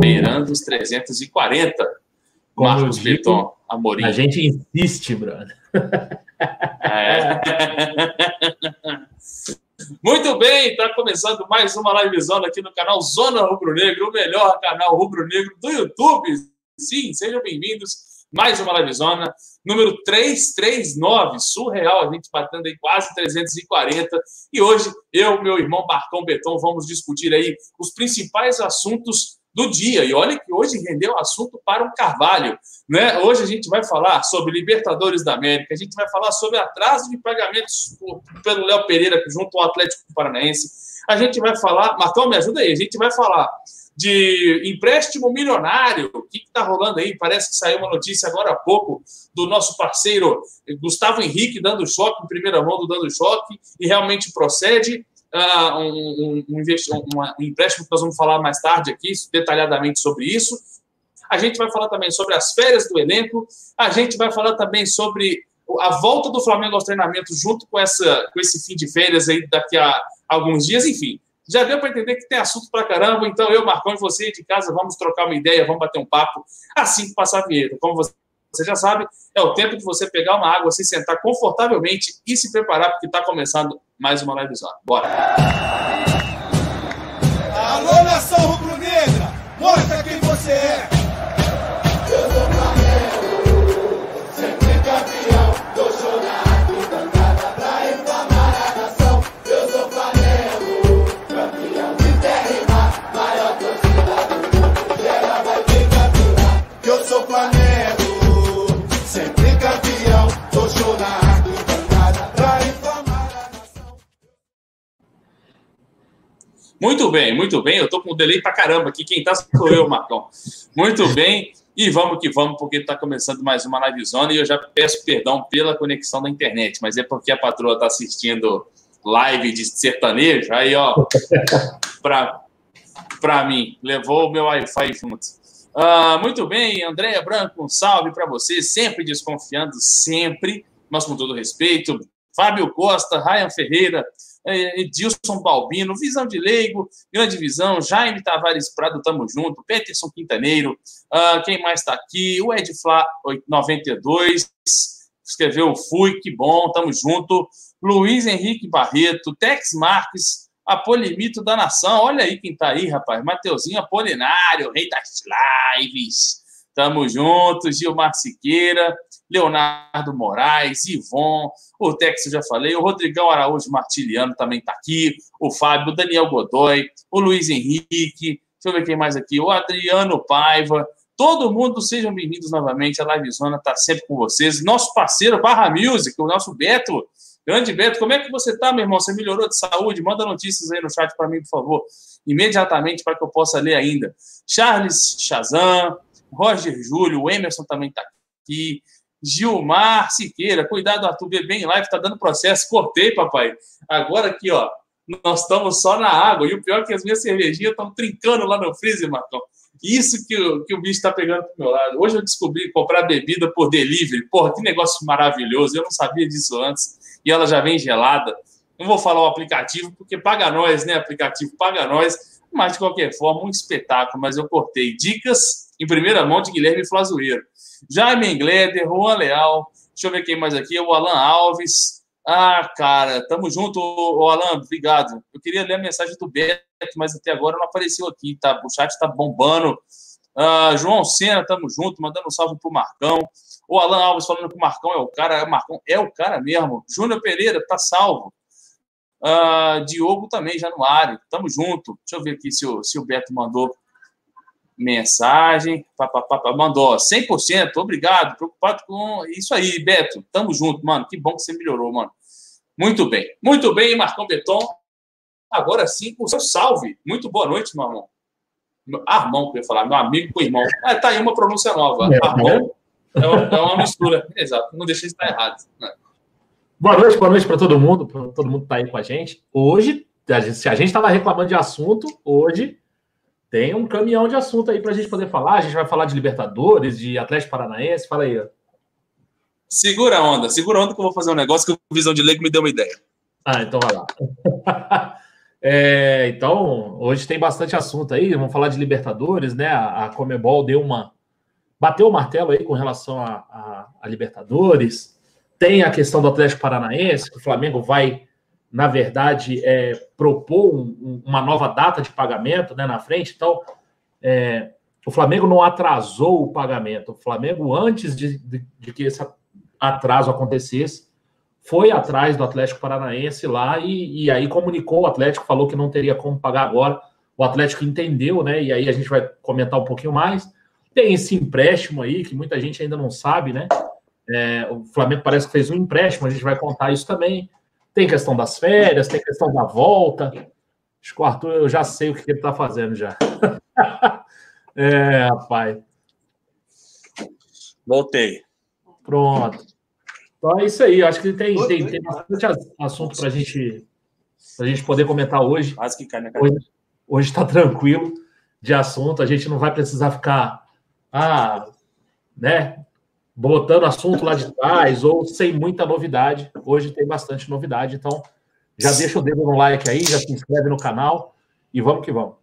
beirando os 340. Como Marcos Beton, Amorim. A gente insiste, brother. É. Muito bem, está começando mais uma livezona aqui no canal Zona Rubro Negro, o melhor canal rubro negro do YouTube. Sim, sejam bem-vindos. Mais uma livezona, número 339, surreal, a gente batendo aí quase 340. E hoje, eu, meu irmão Barcão Beton, vamos discutir aí os principais assuntos do dia. E olha que hoje rendeu assunto para um Carvalho. Né? Hoje a gente vai falar sobre Libertadores da América, a gente vai falar sobre atraso de pagamentos pelo Léo Pereira junto ao Atlético Paranaense. A gente vai falar, Marcão, me ajuda aí, a gente vai falar de empréstimo milionário. O que está rolando aí? Parece que saiu uma notícia agora há pouco do nosso parceiro Gustavo Henrique dando choque, em primeira mão do dando choque, e realmente procede uh, um, um, um, empréstimo que nós vamos falar mais tarde aqui, detalhadamente sobre isso. A gente vai falar também sobre as férias do elenco, a gente vai falar também sobre a volta do Flamengo aos treinamentos junto com, essa, com esse fim de férias aí daqui a alguns dias, enfim. Já deu para entender que tem assunto para caramba, então eu, Marcão e você de casa, vamos trocar uma ideia, vamos bater um papo assim que passar a vinheta. Como você você já sabe, é o tempo de você pegar uma água, se sentar confortavelmente e se preparar, porque está começando mais uma live zona. Bora! Alô, nação rubro-negra! Mostra quem você é! Muito bem, muito bem. Eu estou com um delay para caramba aqui. Quem está sou eu, Marcão. Muito bem. E vamos que vamos, porque está começando mais uma live zona e eu já peço perdão pela conexão da internet, mas é porque a patroa está assistindo live de sertanejo, aí, ó, para mim, levou o meu Wi-Fi junto. Uh, muito bem, Andréia Branco, um salve para você, sempre desconfiando, sempre, mas com todo respeito. Fábio Costa, Ryan Ferreira, Edilson Balbino, Visão de Leigo, Grande Visão, Jaime Tavares Prado, tamo junto, Peterson Quintaneiro, uh, quem mais está aqui? O Ed Flá 92, escreveu Fui, que bom, tamo junto. Luiz Henrique Barreto, Tex Marques, Apolimito da Nação, olha aí quem tá aí, rapaz, Mateuzinho Apolinário, rei das lives, tamo junto, Gilmar Siqueira, Leonardo Moraes, Ivon, o Tex eu já falei, o Rodrigão Araújo Martiliano também está aqui, o Fábio, o Daniel Godoy, o Luiz Henrique, deixa eu ver quem mais aqui, o Adriano Paiva, todo mundo, sejam bem-vindos novamente, a Live Zona está sempre com vocês, nosso parceiro Barra Music, o nosso Beto, grande Beto, como é que você está, meu irmão? Você melhorou de saúde? Manda notícias aí no chat para mim, por favor, imediatamente para que eu possa ler ainda. Charles Chazan, Roger Júlio, o Emerson também está aqui, Gilmar Siqueira, cuidado, Arthur, bebê em live, tá dando processo. Cortei, papai. Agora aqui, ó, nós estamos só na água. E o pior é que as minhas cervejinhas estão trincando lá no freezer, Marcão. Isso que, o, que o bicho está pegando pro meu lado. Hoje eu descobri comprar bebida por delivery. Porra, que negócio maravilhoso. Eu não sabia disso antes. E ela já vem gelada. Não vou falar o aplicativo, porque paga nós, né? Aplicativo paga nós. Mas, de qualquer forma, um espetáculo. Mas eu cortei dicas em primeira mão de Guilherme Flazoeiro. Jaime Engleder, Juan Leal, deixa eu ver quem mais aqui, o Alan Alves. Ah, cara, tamo junto, o Alan, obrigado. Eu queria ler a mensagem do Beto, mas até agora não apareceu aqui, tá? O chat tá bombando. Ah, João Sena, tamo junto, mandando um salve pro Marcão. O Alan Alves falando que o Marcão é o cara, o Marcão é o cara mesmo. Júnior Pereira, tá salvo. Uh, Diogo também, ar. Tamo junto. Deixa eu ver aqui se o, se o Beto mandou mensagem, papapá, mandou 100%, obrigado, preocupado com isso aí, Beto, tamo junto, mano, que bom que você melhorou, mano. Muito bem, muito bem, Marcão Beton. Agora sim, o seu salve. Muito boa noite, meu irmão. Armão, que eu ia falar, meu amigo com irmão. Ah, tá aí uma pronúncia nova. É, Armão é uma, é uma mistura. Exato, não deixei de estar errado. Né? Boa noite, boa noite para todo mundo, para todo mundo que tá aí com a gente. Hoje, se a gente estava reclamando de assunto, hoje tem um caminhão de assunto aí para a gente poder falar. A gente vai falar de Libertadores, de Atlético Paranaense. Fala aí. Segura a onda, segura a onda que eu vou fazer um negócio que o Visão de Leigo me deu uma ideia. Ah, então vai lá. É, então, hoje tem bastante assunto aí. Vamos falar de Libertadores, né? A, a Comebol deu uma. Bateu o martelo aí com relação a, a, a Libertadores. Tem a questão do Atlético Paranaense, que o Flamengo vai, na verdade, é, propor um, uma nova data de pagamento né, na frente. Então, é, o Flamengo não atrasou o pagamento. O Flamengo, antes de, de, de que esse atraso acontecesse, foi atrás do Atlético Paranaense lá e, e, aí comunicou o Atlético, falou que não teria como pagar agora. O Atlético entendeu, né? E aí a gente vai comentar um pouquinho mais. Tem esse empréstimo aí que muita gente ainda não sabe, né? É, o Flamengo parece que fez um empréstimo, a gente vai contar isso também. Tem questão das férias, tem questão da volta. Acho que o Arthur, eu já sei o que ele está fazendo já. é, rapaz. Voltei. Pronto. Então é isso aí. Acho que tem, tem, tem bastante assunto para gente, a gente poder comentar hoje. Quase que cai na Hoje está tranquilo de assunto. A gente não vai precisar ficar ah, né, botando assunto lá de trás ou sem muita novidade. Hoje tem bastante novidade. Então já deixa o dedo no like aí, já se inscreve no canal e vamos que vamos.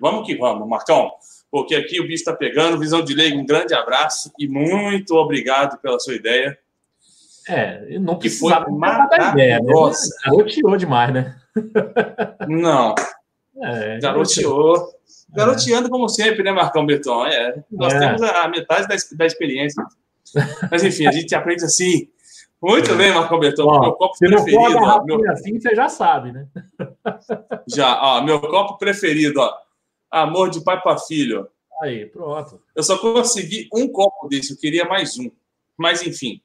Vamos que vamos, Marcão porque aqui o bicho está pegando. Visão de leigo, um grande abraço e muito obrigado pela sua ideia. É, não que foi maravilhosa. Né? Garoteou demais, né? Não. É, garoteou. Garoteando como sempre, né, Marcão Beton? É, nós é. temos a metade da, da experiência. Mas enfim, a gente aprende assim. Muito bem, Marcão Beton. Ó, meu copo preferido. Ó, meu... assim, você já sabe, né? Já, ó, meu copo preferido, ó. Amor de pai para filho. Aí, pronto. Eu só consegui um copo desse, eu queria mais um. Mas, enfim.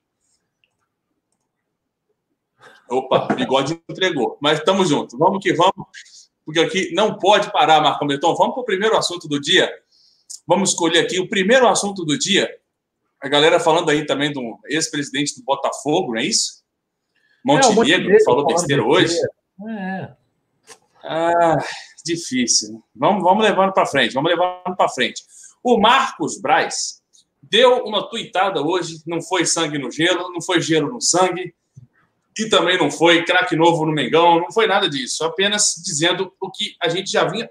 Opa, bigode entregou. Mas estamos juntos. Vamos que vamos, porque aqui não pode parar, Marcão Beton. Vamos para o primeiro assunto do dia. Vamos escolher aqui o primeiro assunto do dia. A galera falando aí também do ex-presidente do Botafogo, não é isso? Montenegro, é, falou besteira hoje. É. Ah, difícil. Vamos, vamos levando para frente, vamos levando para frente. O Marcos Braz deu uma tuitada hoje, não foi sangue no gelo, não foi gelo no sangue, e também não foi craque novo no Mengão, não foi nada disso, apenas dizendo o que a gente já vinha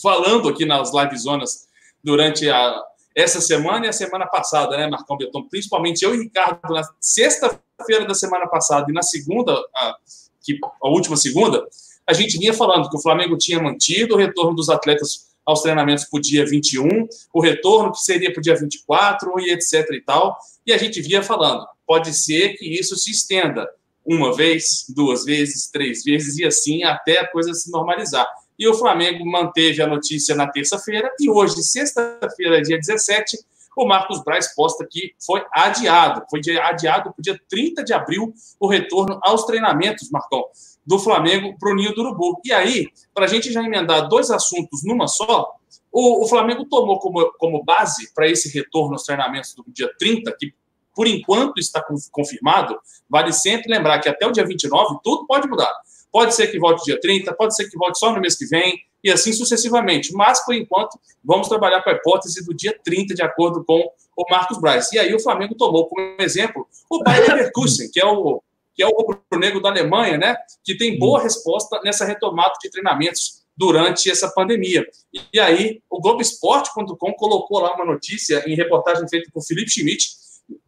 falando aqui nas live zonas durante a, essa semana e a semana passada, né, Marcão Beton? Principalmente eu e Ricardo, na sexta-feira da semana passada e na segunda, a, que, a última segunda, a gente vinha falando que o Flamengo tinha mantido o retorno dos atletas aos treinamentos para o dia 21, o retorno que seria para o dia 24 e etc e tal. E a gente vinha falando, pode ser que isso se estenda uma vez, duas vezes, três vezes e assim até a coisa se normalizar. E o Flamengo manteve a notícia na terça-feira e hoje, sexta-feira, dia 17, o Marcos Braz posta que foi adiado, foi adiado para o dia 30 de abril o retorno aos treinamentos, Marcão do Flamengo para o Ninho do Urubu. E aí, para a gente já emendar dois assuntos numa só, o, o Flamengo tomou como, como base para esse retorno aos treinamentos do dia 30, que por enquanto está confirmado, vale sempre lembrar que até o dia 29 tudo pode mudar. Pode ser que volte dia 30, pode ser que volte só no mês que vem, e assim sucessivamente. Mas, por enquanto, vamos trabalhar com a hipótese do dia 30, de acordo com o Marcos Braz. E aí o Flamengo tomou como exemplo o Bayer Leverkusen, que é o que é o rubro-negro da Alemanha, né, que tem boa hum. resposta nessa retomada de treinamentos durante essa pandemia. E aí, o Globoesporte.com colocou lá uma notícia em reportagem feita por Felipe Schmidt,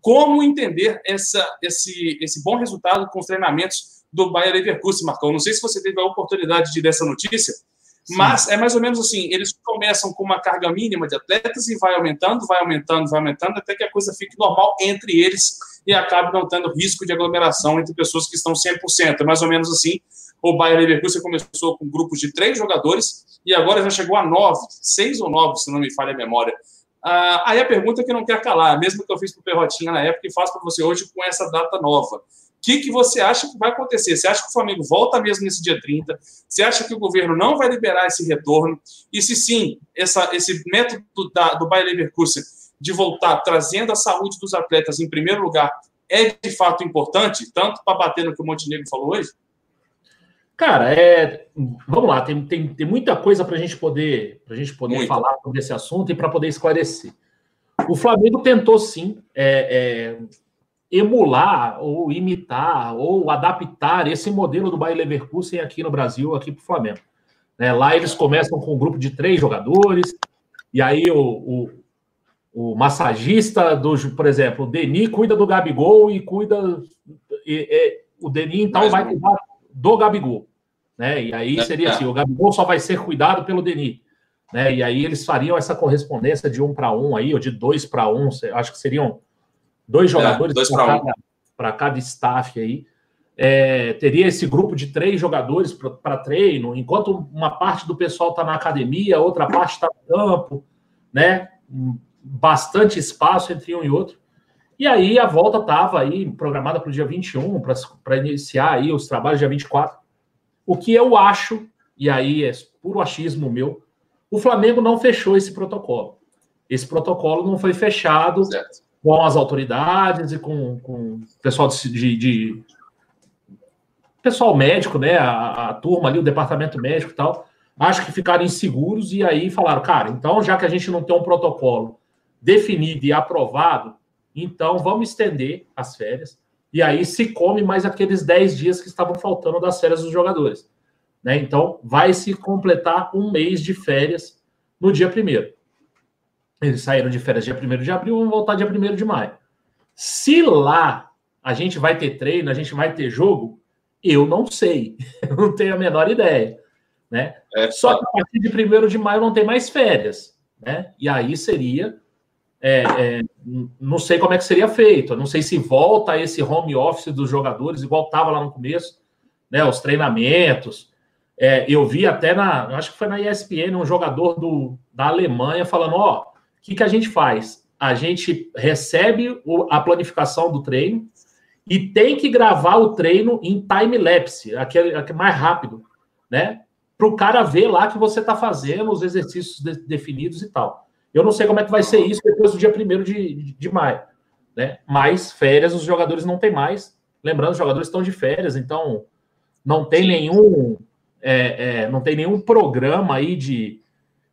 como entender essa, esse, esse bom resultado com os treinamentos do Bayer Leverkusen, Marcão. Não sei se você teve a oportunidade de ler essa notícia, Sim. Mas é mais ou menos assim: eles começam com uma carga mínima de atletas e vai aumentando, vai aumentando, vai aumentando, até que a coisa fique normal entre eles e acabe não tendo risco de aglomeração entre pessoas que estão 100%. É mais ou menos assim. O Bayern Leverkusen começou com grupos de três jogadores e agora já chegou a nove, seis ou nove, se não me falha a memória. Ah, aí a pergunta que não quer calar, mesmo que eu fiz para o Perrotinha na época, e faço para você hoje com essa data nova que, que você acha que vai acontecer? Você acha que o Flamengo volta mesmo nesse dia 30? Você acha que o governo não vai liberar esse retorno? E se sim, essa, esse método da, do Bayer Leverkusen de voltar trazendo a saúde dos atletas em primeiro lugar é de fato importante, tanto para bater no que o Montenegro falou hoje? Cara, é, vamos lá, tem, tem, tem muita coisa para a gente poder, pra gente poder falar sobre esse assunto e para poder esclarecer. O Flamengo tentou sim é, é, emular ou imitar ou adaptar esse modelo do Bayer Leverkusen aqui no Brasil, aqui para o Flamengo. Né? Lá eles começam com um grupo de três jogadores, e aí o, o, o massagista, do, por exemplo, o Denis cuida do Gabigol e cuida. E, e, o Denis, então, Mas, vai cuidar do Gabigol. Né? E aí seria assim: o Gabigol só vai ser cuidado pelo Denis. Né? E aí eles fariam essa correspondência de um para um aí, ou de dois para um, acho que seriam dois é, jogadores é, para cada, cada staff aí. É, teria esse grupo de três jogadores para treino, enquanto uma parte do pessoal está na academia, outra parte está no campo, né? Bastante espaço entre um e outro. E aí a volta estava aí programada para o dia 21, para iniciar aí os trabalhos dia 24. O que eu acho, e aí é puro achismo meu, o Flamengo não fechou esse protocolo. Esse protocolo não foi fechado certo. com as autoridades e com, com o pessoal de, de, pessoal médico, né? A, a, turma ali, o departamento médico e tal. Acho que ficaram inseguros e aí falaram, cara, então já que a gente não tem um protocolo definido e aprovado, então vamos estender as férias. E aí se come mais aqueles 10 dias que estavam faltando das férias dos jogadores. Né? Então, vai se completar um mês de férias no dia primeiro. Eles saíram de férias dia 1 de abril, vão voltar dia 1 de maio. Se lá a gente vai ter treino, a gente vai ter jogo, eu não sei. Eu não tenho a menor ideia. Né? É, Só que a partir de 1 de maio não tem mais férias. Né? E aí seria. É, é, não sei como é que seria feito. Não sei se volta esse home office dos jogadores, igual estava lá no começo, né? Os treinamentos, é, eu vi até na, acho que foi na ESPN, um jogador do, da Alemanha falando: ó, o que, que a gente faz? A gente recebe o, a planificação do treino e tem que gravar o treino em time-lapse, aquele, aquele mais rápido, né? Para o cara ver lá que você está fazendo os exercícios de, definidos e tal. Eu não sei como é que vai ser isso depois do dia 1 de, de, maio, né? Mas férias os jogadores não têm mais. Lembrando, os jogadores estão de férias, então não tem nenhum é, é, não tem nenhum programa aí de,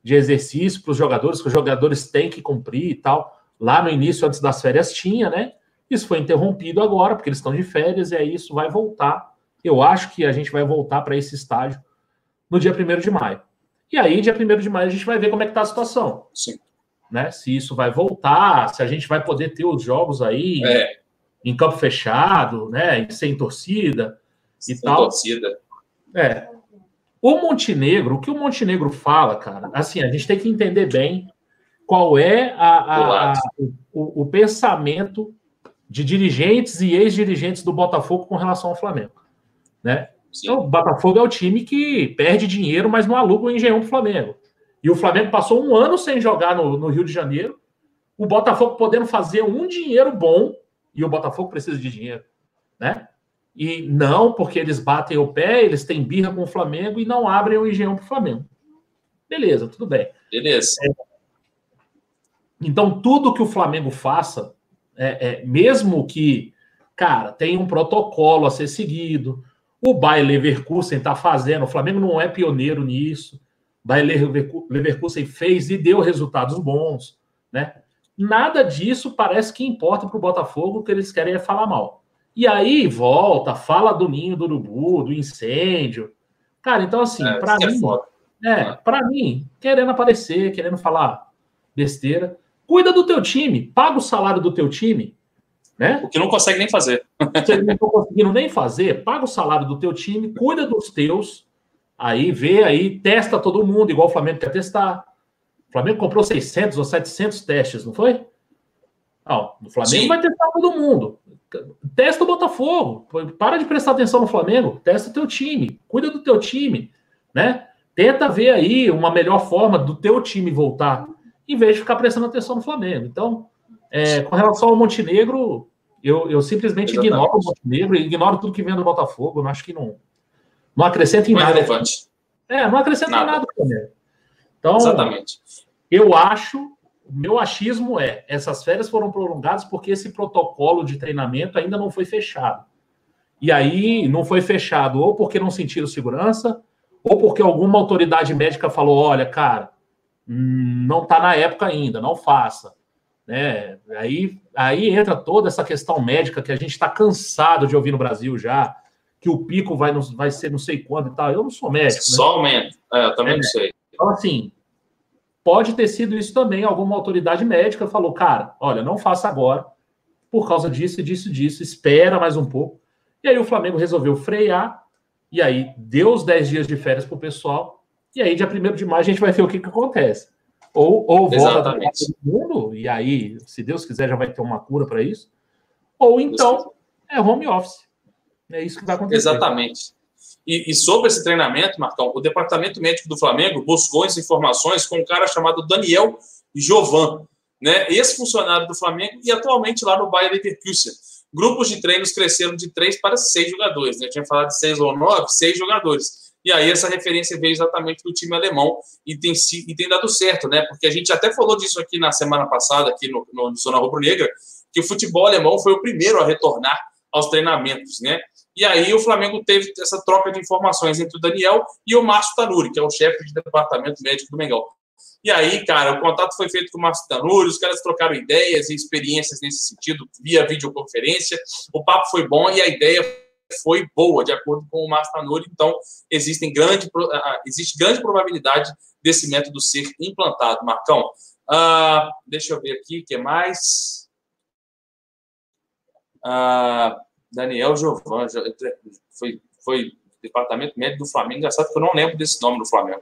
de exercício para os jogadores, que os jogadores têm que cumprir e tal. Lá no início, antes das férias, tinha, né? Isso foi interrompido agora, porque eles estão de férias, e aí isso vai voltar. Eu acho que a gente vai voltar para esse estágio no dia 1 de maio. E aí, dia 1 de maio, a gente vai ver como é que está a situação. Sim. Né? Se isso vai voltar, se a gente vai poder ter os jogos aí é. em campo fechado, né? Sem torcida e sem tal. torcida. É. O Montenegro, o que o Montenegro fala, cara, assim, a gente tem que entender bem qual é a, a, a, o, o, pensamento de dirigentes e ex-dirigentes do Botafogo com relação ao Flamengo. Né? Então, o Botafogo é o time que perde dinheiro, mas não aluga o engenhão do Flamengo. E o Flamengo passou um ano sem jogar no, no Rio de Janeiro, o Botafogo podendo fazer um dinheiro bom, e o Botafogo precisa de dinheiro, né? E não, porque eles batem o pé, eles têm birra com o Flamengo e não abrem o engenhão para o Flamengo. Beleza, tudo bem. Beleza. É, então, tudo que o Flamengo faça, é, é, mesmo que, cara, tem um protocolo a ser seguido, o Bayer Leverkusen está fazendo, o Flamengo não é pioneiro nisso, Bayer Leverkusen fez e deu resultados bons, né? Nada disso parece que importa para o Botafogo, que eles querem é falar mal. E aí volta, fala do ninho do urubu, do incêndio. Cara, então assim, é, para é mim, é, é para mim, querendo aparecer, querendo falar besteira, cuida do teu time, paga o salário do teu time, né? O que não consegue nem fazer. Ele não está conseguindo nem fazer, paga o salário do teu time, cuida dos teus, aí vê aí, testa todo mundo, igual o Flamengo quer testar. O Flamengo comprou 600 ou 700 testes, não foi? Não, o Flamengo Sim. vai testar todo mundo. Testa o Botafogo. Para de prestar atenção no Flamengo. Testa o teu time. Cuida do teu time. Né? Tenta ver aí uma melhor forma do teu time voltar, em vez de ficar prestando atenção no Flamengo. Então, é, com relação ao Montenegro, eu, eu simplesmente Exatamente. ignoro o Montenegro, ignoro tudo que vem do Botafogo. Eu acho que não, não acrescenta em não é nada. relevante. É, não acrescenta nada. em nada também. Então, Exatamente. eu acho o meu achismo é: essas férias foram prolongadas porque esse protocolo de treinamento ainda não foi fechado. E aí não foi fechado ou porque não sentiram segurança, ou porque alguma autoridade médica falou: olha, cara, não está na época ainda, não faça. Né? Aí, aí entra toda essa questão médica que a gente está cansado de ouvir no Brasil já, que o pico vai, vai ser não sei quando e tal. Eu não sou médico. Né? Só aumenta. É, eu também é, não sei. Então, assim, pode ter sido isso também. Alguma autoridade médica falou, cara, olha, não faça agora, por causa disso, disso, disso, espera mais um pouco. E aí o Flamengo resolveu frear, e aí deu os 10 dias de férias para o pessoal, e aí dia 1 de maio a gente vai ver o que, que acontece. Ou, ou volta todo mundo, e aí, se Deus quiser, já vai ter uma cura para isso. Ou então é home office. É isso que vai acontecer. Exatamente. E, e, sobre esse treinamento, Marcão, o departamento médico do Flamengo buscou essas informações com um cara chamado Daniel Jovan, né? Ex-funcionário do Flamengo e atualmente lá no Bayer Leverkusen. Grupos de treinos cresceram de três para seis jogadores, né? Eu tinha falado de seis ou nove, seis jogadores. E aí essa referência veio exatamente do time alemão e tem, e tem dado certo, né? Porque a gente até falou disso aqui na semana passada, aqui no, no Zona Rubro Negra, que o futebol alemão foi o primeiro a retornar aos treinamentos, né? E aí o Flamengo teve essa troca de informações entre o Daniel e o Márcio Tanuri, que é o chefe de departamento médico do Mengão. E aí, cara, o contato foi feito com o Márcio Tanuri, os caras trocaram ideias e experiências nesse sentido via videoconferência. O papo foi bom e a ideia foi boa, de acordo com o Márcio Tanuri. Então, existem grande, existe grande probabilidade desse método ser implantado. Marcão, uh, deixa eu ver aqui, o que mais? Uh, Daniel Jovan, foi, foi departamento médico do Flamengo. Engraçado que eu não lembro desse nome do Flamengo.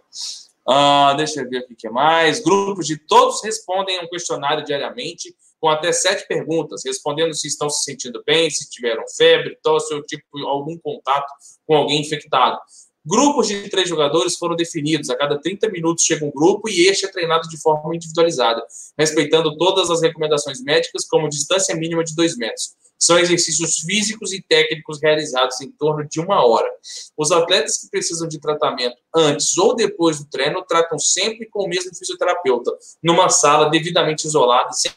Uh, deixa eu ver o que mais. Grupos de todos respondem um questionário diariamente com até sete perguntas, respondendo se estão se sentindo bem, se tiveram febre, tosse ou tipo algum contato com alguém infectado. Grupos de três jogadores foram definidos. A cada 30 minutos chega um grupo e este é treinado de forma individualizada, respeitando todas as recomendações médicas, como distância mínima de dois metros. São exercícios físicos e técnicos realizados em torno de uma hora. Os atletas que precisam de tratamento antes ou depois do treino tratam sempre com o mesmo fisioterapeuta, numa sala devidamente isolada, sem,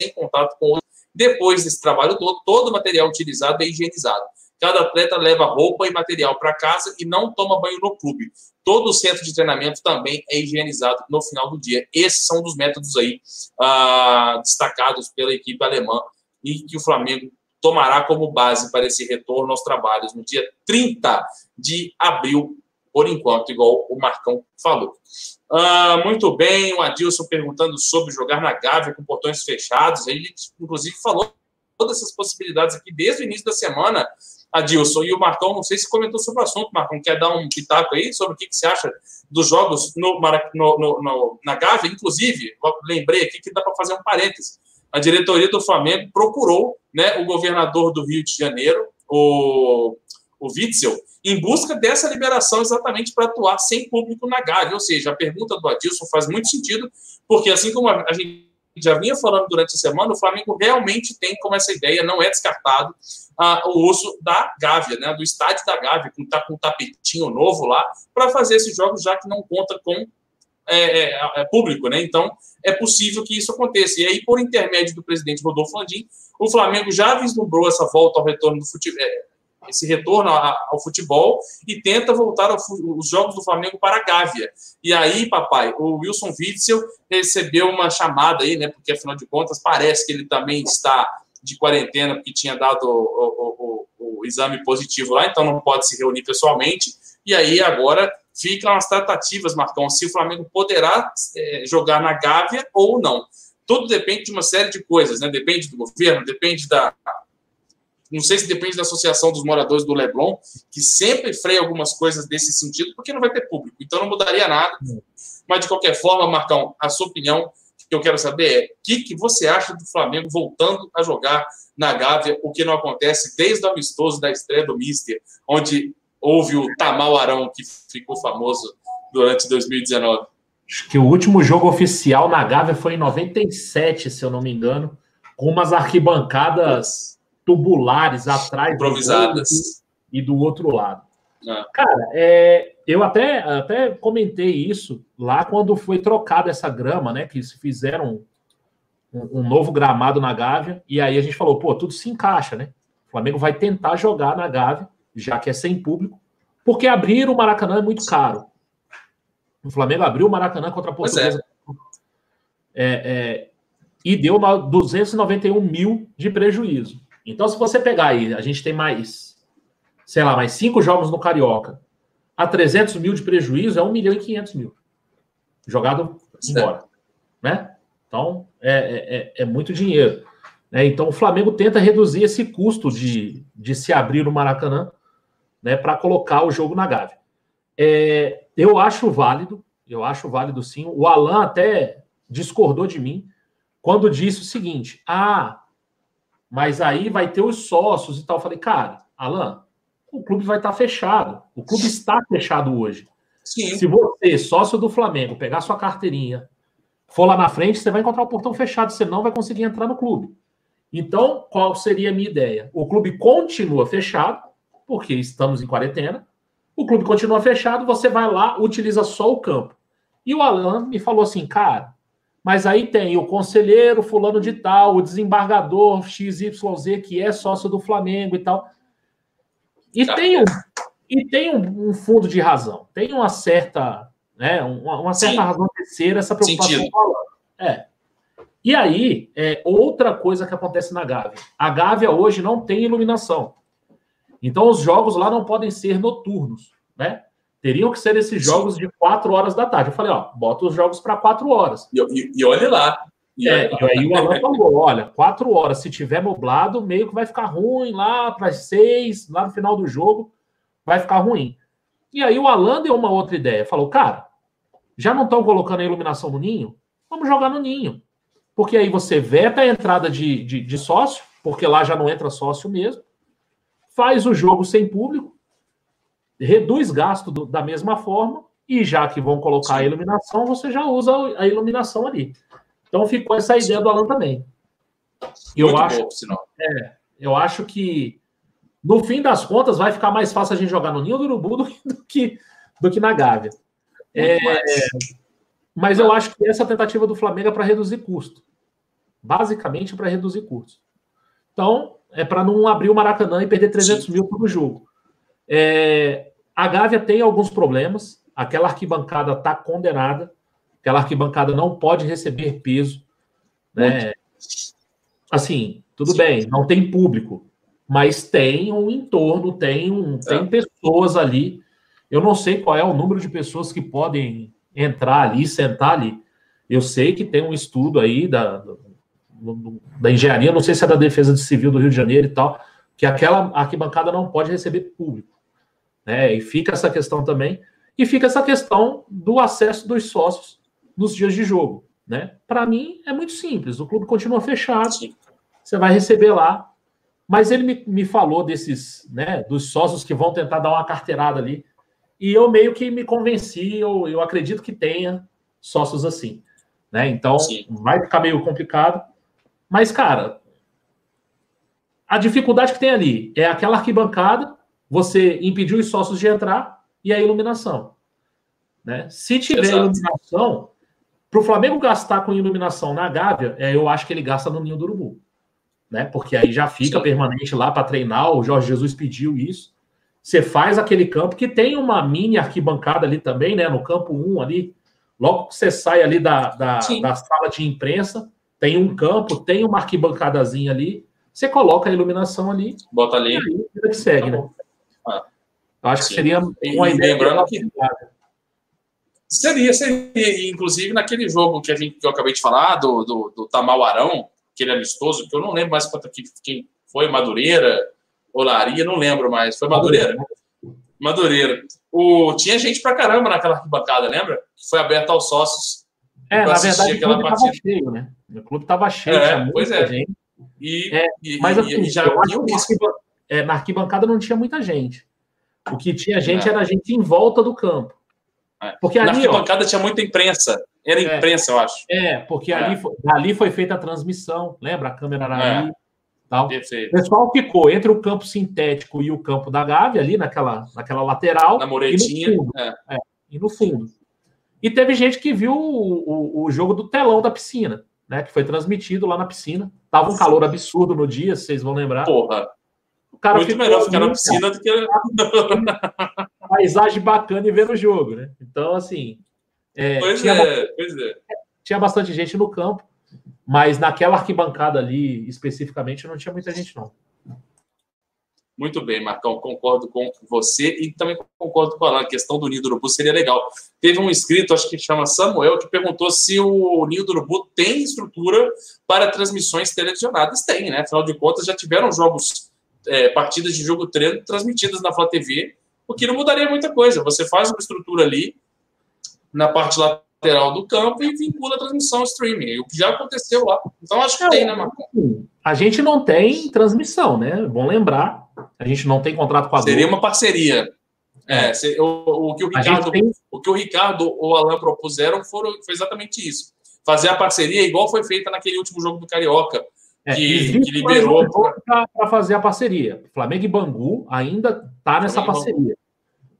sem contato com outro. Depois desse trabalho todo, todo o material utilizado é higienizado. Cada atleta leva roupa e material para casa e não toma banho no clube. Todo o centro de treinamento também é higienizado no final do dia. Esses são dos métodos aí ah, destacados pela equipe alemã e que o Flamengo tomará como base para esse retorno aos trabalhos no dia 30 de abril, por enquanto, igual o Marcão falou. Ah, muito bem, o Adilson perguntando sobre jogar na Gávea com portões fechados. Ele, inclusive, falou todas essas possibilidades aqui desde o início da semana, Adilson. E o Marcão, não sei se comentou sobre o assunto, Marcão. Quer dar um pitaco aí sobre o que, que você acha dos jogos no, no, no, na Gávea? Inclusive, lembrei aqui que dá para fazer um parênteses a diretoria do Flamengo procurou né, o governador do Rio de Janeiro, o, o Witzel, em busca dessa liberação exatamente para atuar sem público na Gávea. Ou seja, a pergunta do Adilson faz muito sentido, porque assim como a gente já vinha falando durante a semana, o Flamengo realmente tem como essa ideia, não é descartado, uh, o uso da Gávea, né, do estádio da Gávea, com, tá, com um tapetinho novo lá, para fazer esses jogos, já que não conta com é, é, é, público, né? Então é possível que isso aconteça. E aí, por intermédio do presidente Rodolfo Landim, o Flamengo já vislumbrou essa volta ao retorno do futebol, é, esse retorno ao futebol e tenta voltar os jogos do Flamengo para a Gávea. E aí, papai, o Wilson Witzel recebeu uma chamada aí, né? Porque afinal de contas parece que ele também está de quarentena porque tinha dado o, o, o, o exame positivo lá, então não pode se reunir pessoalmente. E aí agora ficam as tratativas, Marcão, se o Flamengo poderá é, jogar na Gávea ou não. Tudo depende de uma série de coisas, né? Depende do governo, depende da. Não sei se depende da Associação dos Moradores do Leblon, que sempre freia algumas coisas desse sentido, porque não vai ter público. Então não mudaria nada. Mas, de qualquer forma, Marcão, a sua opinião, que eu quero saber é: o que, que você acha do Flamengo voltando a jogar na Gávea, o que não acontece desde o amistoso da estreia do Mister, onde houve o Tamal Arão, que ficou famoso durante 2019? Acho que o último jogo oficial na Gávea foi em 97, se eu não me engano, com umas arquibancadas tubulares atrás improvisadas e do outro lado. Ah. Cara, é, eu até, até comentei isso lá quando foi trocada essa grama, né? Que se fizeram um, um, novo gramado na Gávea, e aí a gente falou, pô, tudo se encaixa, né? O Flamengo vai tentar jogar na Gávea já que é sem público, porque abrir o Maracanã é muito caro. O Flamengo abriu o Maracanã contra a é. Portuguesa. É. É, e deu 291 mil de prejuízo. Então, se você pegar aí, a gente tem mais, sei lá, mais cinco jogos no Carioca, a 300 mil de prejuízo é 1 milhão e 500 mil jogado embora, né? Então, é, é, é, é muito dinheiro. Né? Então, o Flamengo tenta reduzir esse custo de, de se abrir no Maracanã né, para colocar o jogo na Gávea. É, eu acho válido, eu acho válido sim. O Alan até discordou de mim quando disse o seguinte: ah, mas aí vai ter os sócios e tal. Eu falei, cara, Alan, o clube vai estar fechado. O clube está fechado hoje. Sim. Se você, sócio do Flamengo, pegar sua carteirinha, for lá na frente, você vai encontrar o portão fechado, você não vai conseguir entrar no clube. Então, qual seria a minha ideia? O clube continua fechado, porque estamos em quarentena. O clube continua fechado, você vai lá, utiliza só o campo. E o Alan me falou assim, cara, mas aí tem o conselheiro fulano de tal, o desembargador XYZ, que é sócio do Flamengo e tal. E tá. tem, um, e tem um, um, fundo de razão, tem uma certa, né, uma, uma certa Sim. razão de ser essa preocupação com o Alan. É. E aí, é, outra coisa que acontece na Gávea. A Gávea hoje não tem iluminação. Então, os jogos lá não podem ser noturnos, né? Teriam que ser esses jogos de quatro horas da tarde. Eu falei, ó, bota os jogos para quatro horas. E, e, e olhe lá. E, é, e aí o Alan falou: olha, quatro horas, se tiver nublado, meio que vai ficar ruim lá para seis, lá no final do jogo, vai ficar ruim. E aí o Alan deu uma outra ideia. Falou, cara, já não estão colocando a iluminação no ninho? Vamos jogar no ninho porque aí você veta a entrada de, de, de sócio, porque lá já não entra sócio mesmo, faz o jogo sem público, reduz gasto do, da mesma forma, e já que vão colocar a iluminação, você já usa a iluminação ali. Então ficou essa ideia do Alan também. Eu Muito acho, bom, é, eu acho que no fim das contas vai ficar mais fácil a gente jogar no Ninho do Urubu do, do que, do que na Gávea. É, mas eu acho que essa tentativa do Flamengo é para reduzir custo. Basicamente para reduzir custos. Então, é para não abrir o Maracanã e perder 300 Sim. mil por jogo. É, a Gávea tem alguns problemas. Aquela arquibancada está condenada. Aquela arquibancada não pode receber peso. Né? Assim, tudo Sim. bem, não tem público, mas tem um entorno, tem, um, tem é. pessoas ali. Eu não sei qual é o número de pessoas que podem entrar ali, sentar ali. Eu sei que tem um estudo aí da, da engenharia, não sei se é da Defesa Civil do Rio de Janeiro e tal, que aquela arquibancada não pode receber público. Né? E fica essa questão também. E fica essa questão do acesso dos sócios nos dias de jogo. Né? Para mim, é muito simples. O clube continua fechado, você vai receber lá. Mas ele me, me falou desses, né, dos sócios que vão tentar dar uma carteirada ali. E eu meio que me convenci, eu, eu acredito que tenha sócios assim. Né? Então, Sim. vai ficar meio complicado. Mas, cara, a dificuldade que tem ali é aquela arquibancada, você impediu os sócios de entrar e a iluminação. Né? Se tiver Exato. iluminação, para o Flamengo gastar com iluminação na Gávea, é, eu acho que ele gasta no Ninho do Urubu. Né? Porque aí já fica Sim. permanente lá para treinar. O Jorge Jesus pediu isso. Você faz aquele campo que tem uma mini arquibancada ali também, né? No campo 1 ali. Logo que você sai ali da, da, da sala de imprensa, tem um campo, tem uma arquibancadazinha ali, você coloca a iluminação ali. Bota ali. E aí, que segue, tá né? Ah, acho Sim. que seria uma ideia. Lembrando que. Seria, seria. Inclusive, naquele jogo que, a gente, que eu acabei de falar, do, do, do Tamauarão, aquele amistoso, que eu não lembro mais quanto que, quem foi, Madureira, Olaria, não lembro mais. Foi Madureira? Madureira. O, tinha gente pra caramba naquela arquibancada, lembra? Que foi aberta aos sócios. É, na verdade, clube estava cheio, né? O clube estava cheio, é, tinha pois é. gente. E, é, e, mas assim, e já eu acho que arquibancada, é, na arquibancada não tinha muita gente. O que tinha gente é. era gente em volta do campo. É. Porque ali, na arquibancada ó, tinha muita imprensa. Era é. imprensa, eu acho. É, porque Ali, foi, ali foi feita a transmissão. Lembra? A câmera era ali. Tal. O pessoal ficou entre o campo sintético e o campo da Gávea, ali naquela, naquela lateral. Na Moretinha. E no fundo. É. e no fundo. E teve gente que viu o, o, o, jogo do telão da piscina, né? Que foi transmitido lá na piscina. Tava um calor absurdo no dia, vocês vão lembrar. Porra. O cara Muito melhor ficar na piscina do que. Paisagem bacana e ver o jogo, né? Então, assim. É, pois, é, pois é. Tinha bastante gente no campo. Mas naquela arquibancada ali, especificamente, não tinha muita gente, não. Muito bem, Marcão, concordo com você e também concordo com a questão do Ninho do Urubu seria legal. Teve um inscrito, acho que chama Samuel, que perguntou se o Ninho do Urubu tem estrutura para transmissões televisionadas. Tem, né? Afinal de contas, já tiveram jogos, é, partidas de jogo treino transmitidas na Flá TV, o que não mudaria muita coisa. Você faz uma estrutura ali na parte lateral do campo e vincula a transmissão streaming, o que já aconteceu lá. Então, acho que é, tem, né, Marcão? A gente não tem transmissão, né? É bom lembrar a gente não tem contrato com a Seria uma parceria. É, é. o, o, que o Ricardo, tem... o que o Ricardo ou o Alan propuseram foram, foi exatamente isso. Fazer a parceria igual foi feita naquele último jogo do Carioca, é, que, que liberou para fazer a parceria. Flamengo e Bangu ainda tá nessa parceria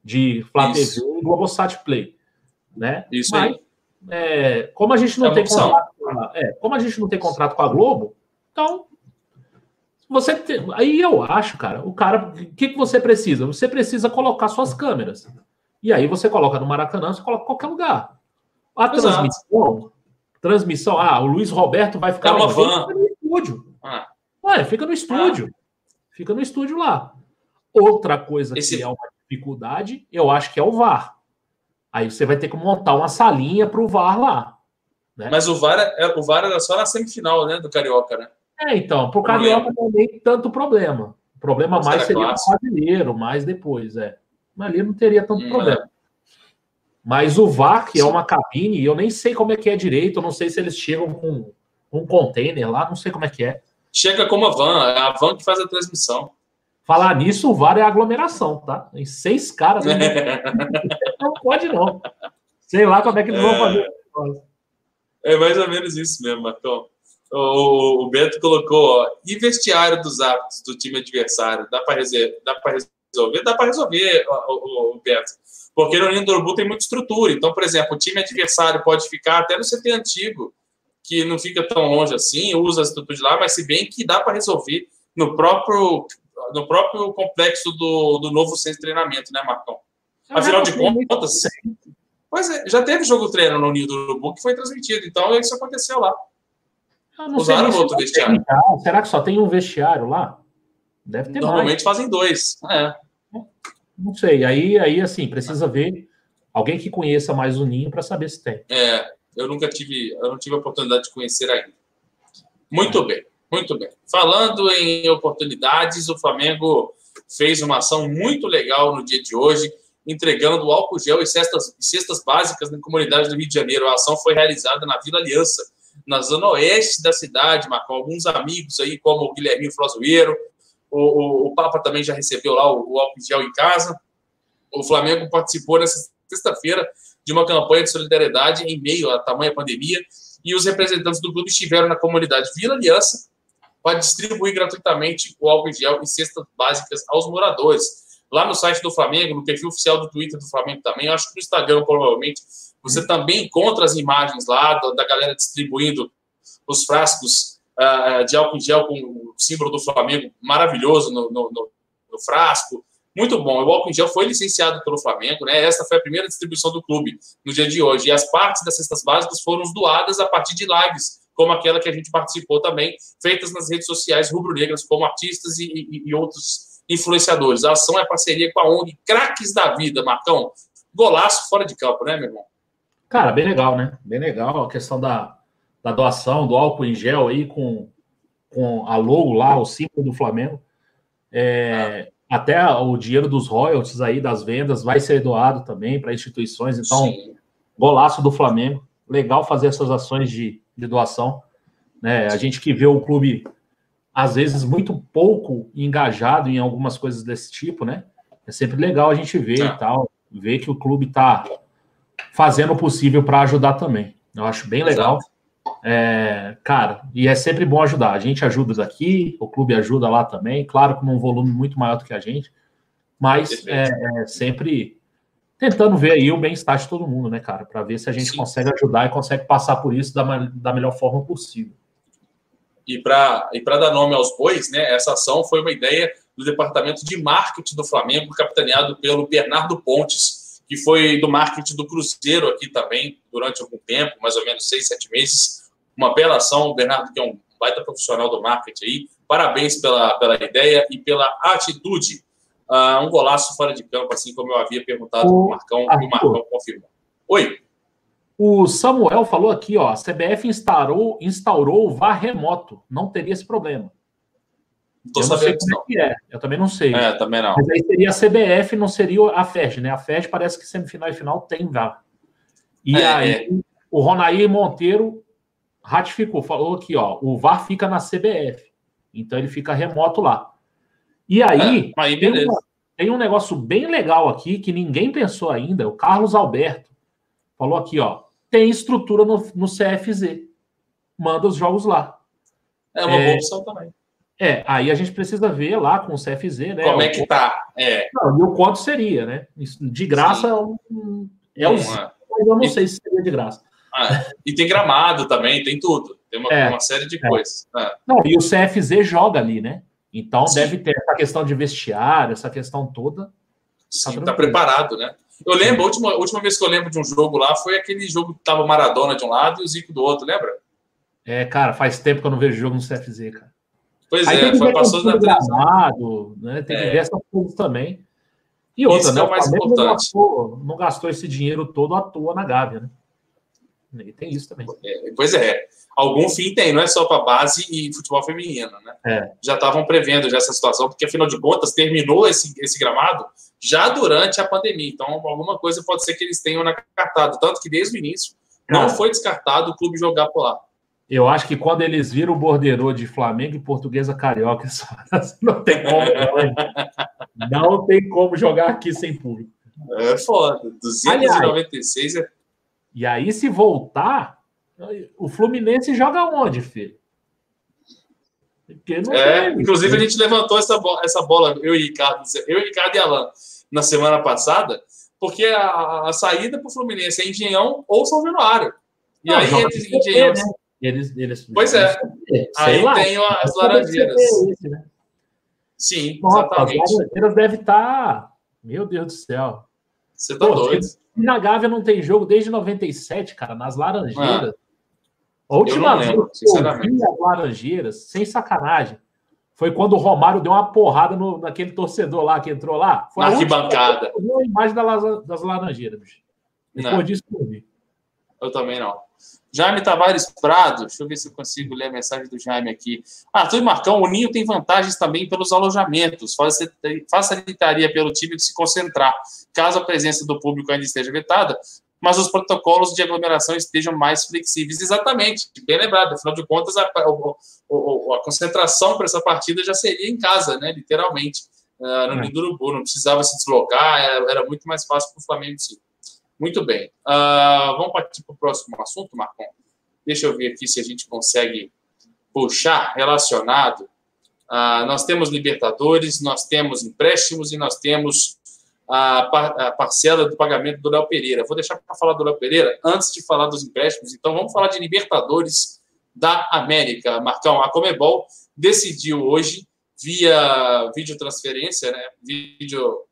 de Flá TV e Globosat Play, né? Isso Mas, aí. É, como a gente não é tem contrato, é, como a gente não tem contrato com a Globo, então você tem, aí eu acho, cara, o cara, o que, que você precisa? Você precisa colocar suas câmeras. E aí você coloca no Maracanã, você coloca em qualquer lugar. A Exato. transmissão, transmissão, ah, o Luiz Roberto vai ficar no, fica no estúdio. Ah. Ué, fica no estúdio. Ah. Fica no estúdio lá. Outra coisa Esse... que é uma dificuldade, eu acho que é o VAR. Aí você vai ter que montar uma salinha para o VAR lá. Né? Mas o VAR, é, o VAR era só na semifinal, né, do Carioca, né? É, então, pro Carioca não tem tanto problema. O problema mais seria o brasileiro, mais depois, é. Mas ali não teria tanto hum, problema. É. Mas o VAR, que é uma cabine, eu nem sei como é que é direito, eu não sei se eles chegam com um container lá, não sei como é que é. Chega como a van, é a van que faz a transmissão. Falar nisso, o VAR é aglomeração, tá? Tem seis caras. não pode, não. Sei lá como é que eles vão é. fazer. É mais ou menos isso mesmo, Marcão. O, o Beto colocou, ó, e vestiário dos árbitros do time adversário? Dá para resolver? Dá para resolver? Dá resolver, o, o, o, Beto. Porque no Ninho do Urubu tem muita estrutura. Então, por exemplo, o time adversário pode ficar até no CT antigo, que não fica tão longe assim, usa a estrutura de lá, mas se bem que dá para resolver no próprio, no próprio complexo do, do novo centro de treinamento, né, Marcão? Afinal de contas, pois é, já teve jogo treino no Ninho do Urubu que foi transmitido, então isso aconteceu lá. Usaram outro vestiário. Será que só tem um vestiário lá? Deve ter Normalmente mais. fazem dois. É. Não sei. Aí, aí, assim, precisa ver alguém que conheça mais o Ninho para saber se tem. É, eu nunca tive, eu não tive a oportunidade de conhecer ainda. Muito é. bem, muito bem. Falando em oportunidades, o Flamengo fez uma ação muito legal no dia de hoje, entregando álcool gel e cestas, cestas básicas na comunidade do Rio de Janeiro. A ação foi realizada na Vila Aliança, na zona oeste da cidade, Marcou alguns amigos aí, como o Guilherme Frozoeiro, o, o, o, Papa também já recebeu lá o, o álcool gel em casa. O Flamengo participou nessa sexta-feira de uma campanha de solidariedade em meio à tamanha pandemia e os representantes do clube estiveram na comunidade Vila Aliança para distribuir gratuitamente o álcool gel e cestas básicas aos moradores. Lá no site do Flamengo, no perfil oficial do Twitter do Flamengo também, acho que no Instagram provavelmente, você também encontra as imagens lá da, galera distribuindo os frascos uh, de álcool em gel com o símbolo do Flamengo maravilhoso no, no, no, no frasco. Muito bom. O álcool em gel foi licenciado pelo Flamengo, né? Esta foi a primeira distribuição do clube no dia de hoje. E as partes das cestas básicas foram doadas a partir de lives, como aquela que a gente participou também, feitas nas redes sociais rubro-negras, como artistas e, e, e, outros influenciadores. A ação é parceria com a ONG Craques da Vida, Marcão. Golaço fora de campo, né, meu irmão? Cara, bem legal, né? Bem legal a questão da, da doação do álcool em gel aí com, com a logo lá, o símbolo do Flamengo. É, ah. Até o dinheiro dos royalties aí, das vendas, vai ser doado também para instituições. Então, Sim. golaço do Flamengo. Legal fazer essas ações de, de doação. Né? A gente que vê o clube, às vezes, muito pouco engajado em algumas coisas desse tipo, né? É sempre legal a gente ver é. e tal, ver que o clube está fazendo o possível para ajudar também. Eu acho bem legal. É, cara, e é sempre bom ajudar. A gente ajuda daqui, o clube ajuda lá também, claro, com um volume muito maior do que a gente, mas é, é, sempre tentando ver aí o bem-estar de todo mundo, né, cara, para ver se a gente Sim. consegue ajudar e consegue passar por isso da, da melhor forma possível. E para e dar nome aos bois, né, essa ação foi uma ideia do departamento de marketing do Flamengo, capitaneado pelo Bernardo Pontes que foi do marketing do Cruzeiro aqui também, durante algum tempo, mais ou menos seis, sete meses. uma bela ação. O Bernardo, que é um baita profissional do marketing aí, parabéns pela, pela ideia e pela atitude. Uh, um golaço fora de campo, assim como eu havia perguntado para o Marcão, e o Marcão confirmou. Oi. O Samuel falou aqui, ó, a CBF instaurou, instaurou o VAR remoto, não teria esse problema. Tô eu sabendo não sei como é que é, eu também não sei. É, também não. Mas aí seria a CBF, não seria a FED, né? A FED parece que semifinal e final tem VAR. E é, aí é. o Ronaí Monteiro ratificou, falou aqui, ó, o VAR fica na CBF, então ele fica remoto lá. E aí, é, aí tem, uma, tem um negócio bem legal aqui que ninguém pensou ainda, o Carlos Alberto falou aqui, ó, tem estrutura no, no CFZ, manda os jogos lá. É uma boa opção também. É, aí a gente precisa ver lá com o CFZ, né? Como é que tá? É. Não, e o quanto seria, né? De graça um, é o. Mas eu não e, sei se seria de graça. Ah, e tem gramado também, tem tudo. Tem uma, é, uma série de é. coisas. Ah. Não, e o CFZ joga ali, né? Então Sim. deve ter essa questão de vestiário, essa questão toda. Sim, tá, tá preparado, né? Eu lembro, a última, a última vez que eu lembro de um jogo lá foi aquele jogo que tava Maradona de um lado e o Zico do outro, lembra? É, cara, faz tempo que eu não vejo jogo no CFZ, cara. Pois Aí é, foi passou na gramado, né? Tem que é. ver essas coisas também. E outra, Isso né? É o mais importante. Não gastou, não gastou, esse dinheiro todo à toa na Gávea, né? E tem isso também. É, pois é. Algum fim tem, não é só para base e futebol feminino, né? É. Já estavam prevendo já essa situação, porque afinal de contas terminou esse, esse gramado já durante a pandemia. Então, alguma coisa pode ser que eles tenham na cartada. Tanto que desde o início não foi descartado o clube jogar por lá. Eu acho que quando eles viram o borderô de Flamengo e Portuguesa Carioca, não tem como. não tem como jogar aqui sem público. É foda. 296 Aliás, é. E aí, se voltar, o Fluminense joga onde, filho? é, inclusive, a gente levantou essa bola, essa bola, eu e Ricardo, eu, Ricardo e Alan, na semana passada, porque a, a saída para o Fluminense é Engenhão ou São Januário. E não, aí, eles, Engenhão. Né? Eles, eles, pois é. Aí lá, tem as laranjeiras. Esse, né? Sim, Nossa, exatamente. As laranjeiras devem estar. Tá, meu Deus do céu. Você tá Pô, doido. Na Gávea não tem jogo desde 97, cara, nas Laranjeiras. Ah, a última lembro, vez que eu vi as Laranjeiras, sem sacanagem, foi quando o Romário deu uma porrada no, naquele torcedor lá que entrou lá. Foi Na arquibancada. A imagem das Laranjeiras, bicho. Depois não. disso, eu vi. Eu também não. Jaime Tavares Prado, deixa eu ver se eu consigo ler a mensagem do Jaime aqui. Arthur e Marcão, o Ninho tem vantagens também pelos alojamentos, facilitaria pelo time de se concentrar, caso a presença do público ainda esteja vetada, mas os protocolos de aglomeração estejam mais flexíveis. Exatamente, bem lembrado, afinal de contas, a, a, a concentração para essa partida já seria em casa, né, literalmente, uh, no Ninho Urubu, não precisava se deslocar, era, era muito mais fácil para o Flamengo sim. Muito bem. Uh, vamos partir para o próximo assunto, Marcon? Deixa eu ver aqui se a gente consegue puxar relacionado. Uh, nós temos Libertadores, nós temos empréstimos e nós temos a, par a parcela do pagamento do Léo Pereira. Vou deixar para falar do Léo Pereira antes de falar dos empréstimos. Então, vamos falar de Libertadores da América. Marcão, a Comebol decidiu hoje, via videotransferência, né? Vídeo.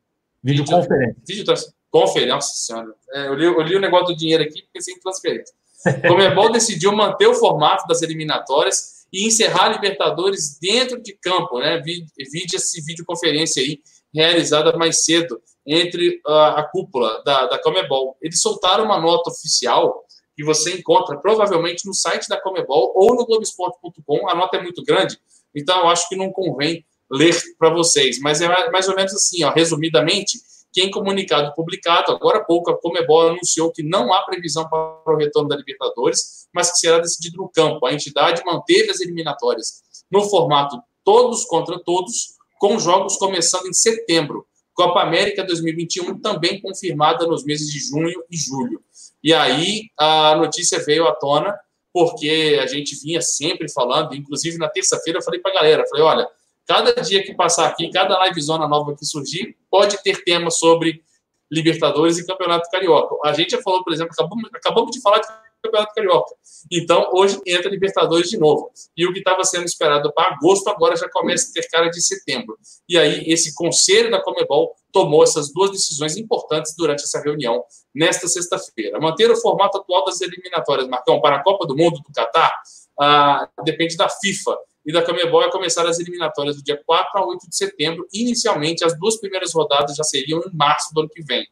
Videoconferência. Vídeo, vídeo Conferência, nossa senhora. É, eu, li, eu li o negócio do dinheiro aqui porque sem transferência. Comebol decidiu manter o formato das eliminatórias e encerrar a Libertadores dentro de campo, né? Vide esse videoconferência aí, realizada mais cedo entre a, a cúpula da, da Comebol. Eles soltaram uma nota oficial que você encontra provavelmente no site da Comebol ou no Globoesporte.com. A nota é muito grande, então eu acho que não convém ler para vocês, mas é mais ou menos assim, ó, resumidamente que em comunicado publicado, agora há pouco, a Comebol anunciou que não há previsão para o retorno da Libertadores, mas que será decidido no campo. A entidade manteve as eliminatórias no formato todos contra todos, com jogos começando em setembro. Copa América 2021 também confirmada nos meses de junho e julho. E aí a notícia veio à tona, porque a gente vinha sempre falando, inclusive na terça-feira eu falei para a galera, falei, olha, Cada dia que passar aqui, cada livezona nova que surgir, pode ter tema sobre Libertadores e Campeonato Carioca. A gente já falou, por exemplo, acabamos, acabamos de falar de Campeonato Carioca. Então, hoje entra Libertadores de novo. E o que estava sendo esperado para agosto agora já começa a ter cara de setembro. E aí, esse conselho da Comebol tomou essas duas decisões importantes durante essa reunião nesta sexta-feira. Manter o formato atual das eliminatórias, Marcão, para a Copa do Mundo do Catar, ah, depende da FIFA e da Comebol começar as eliminatórias do dia 4 a 8 de setembro. Inicialmente, as duas primeiras rodadas já seriam em março do ano que vem.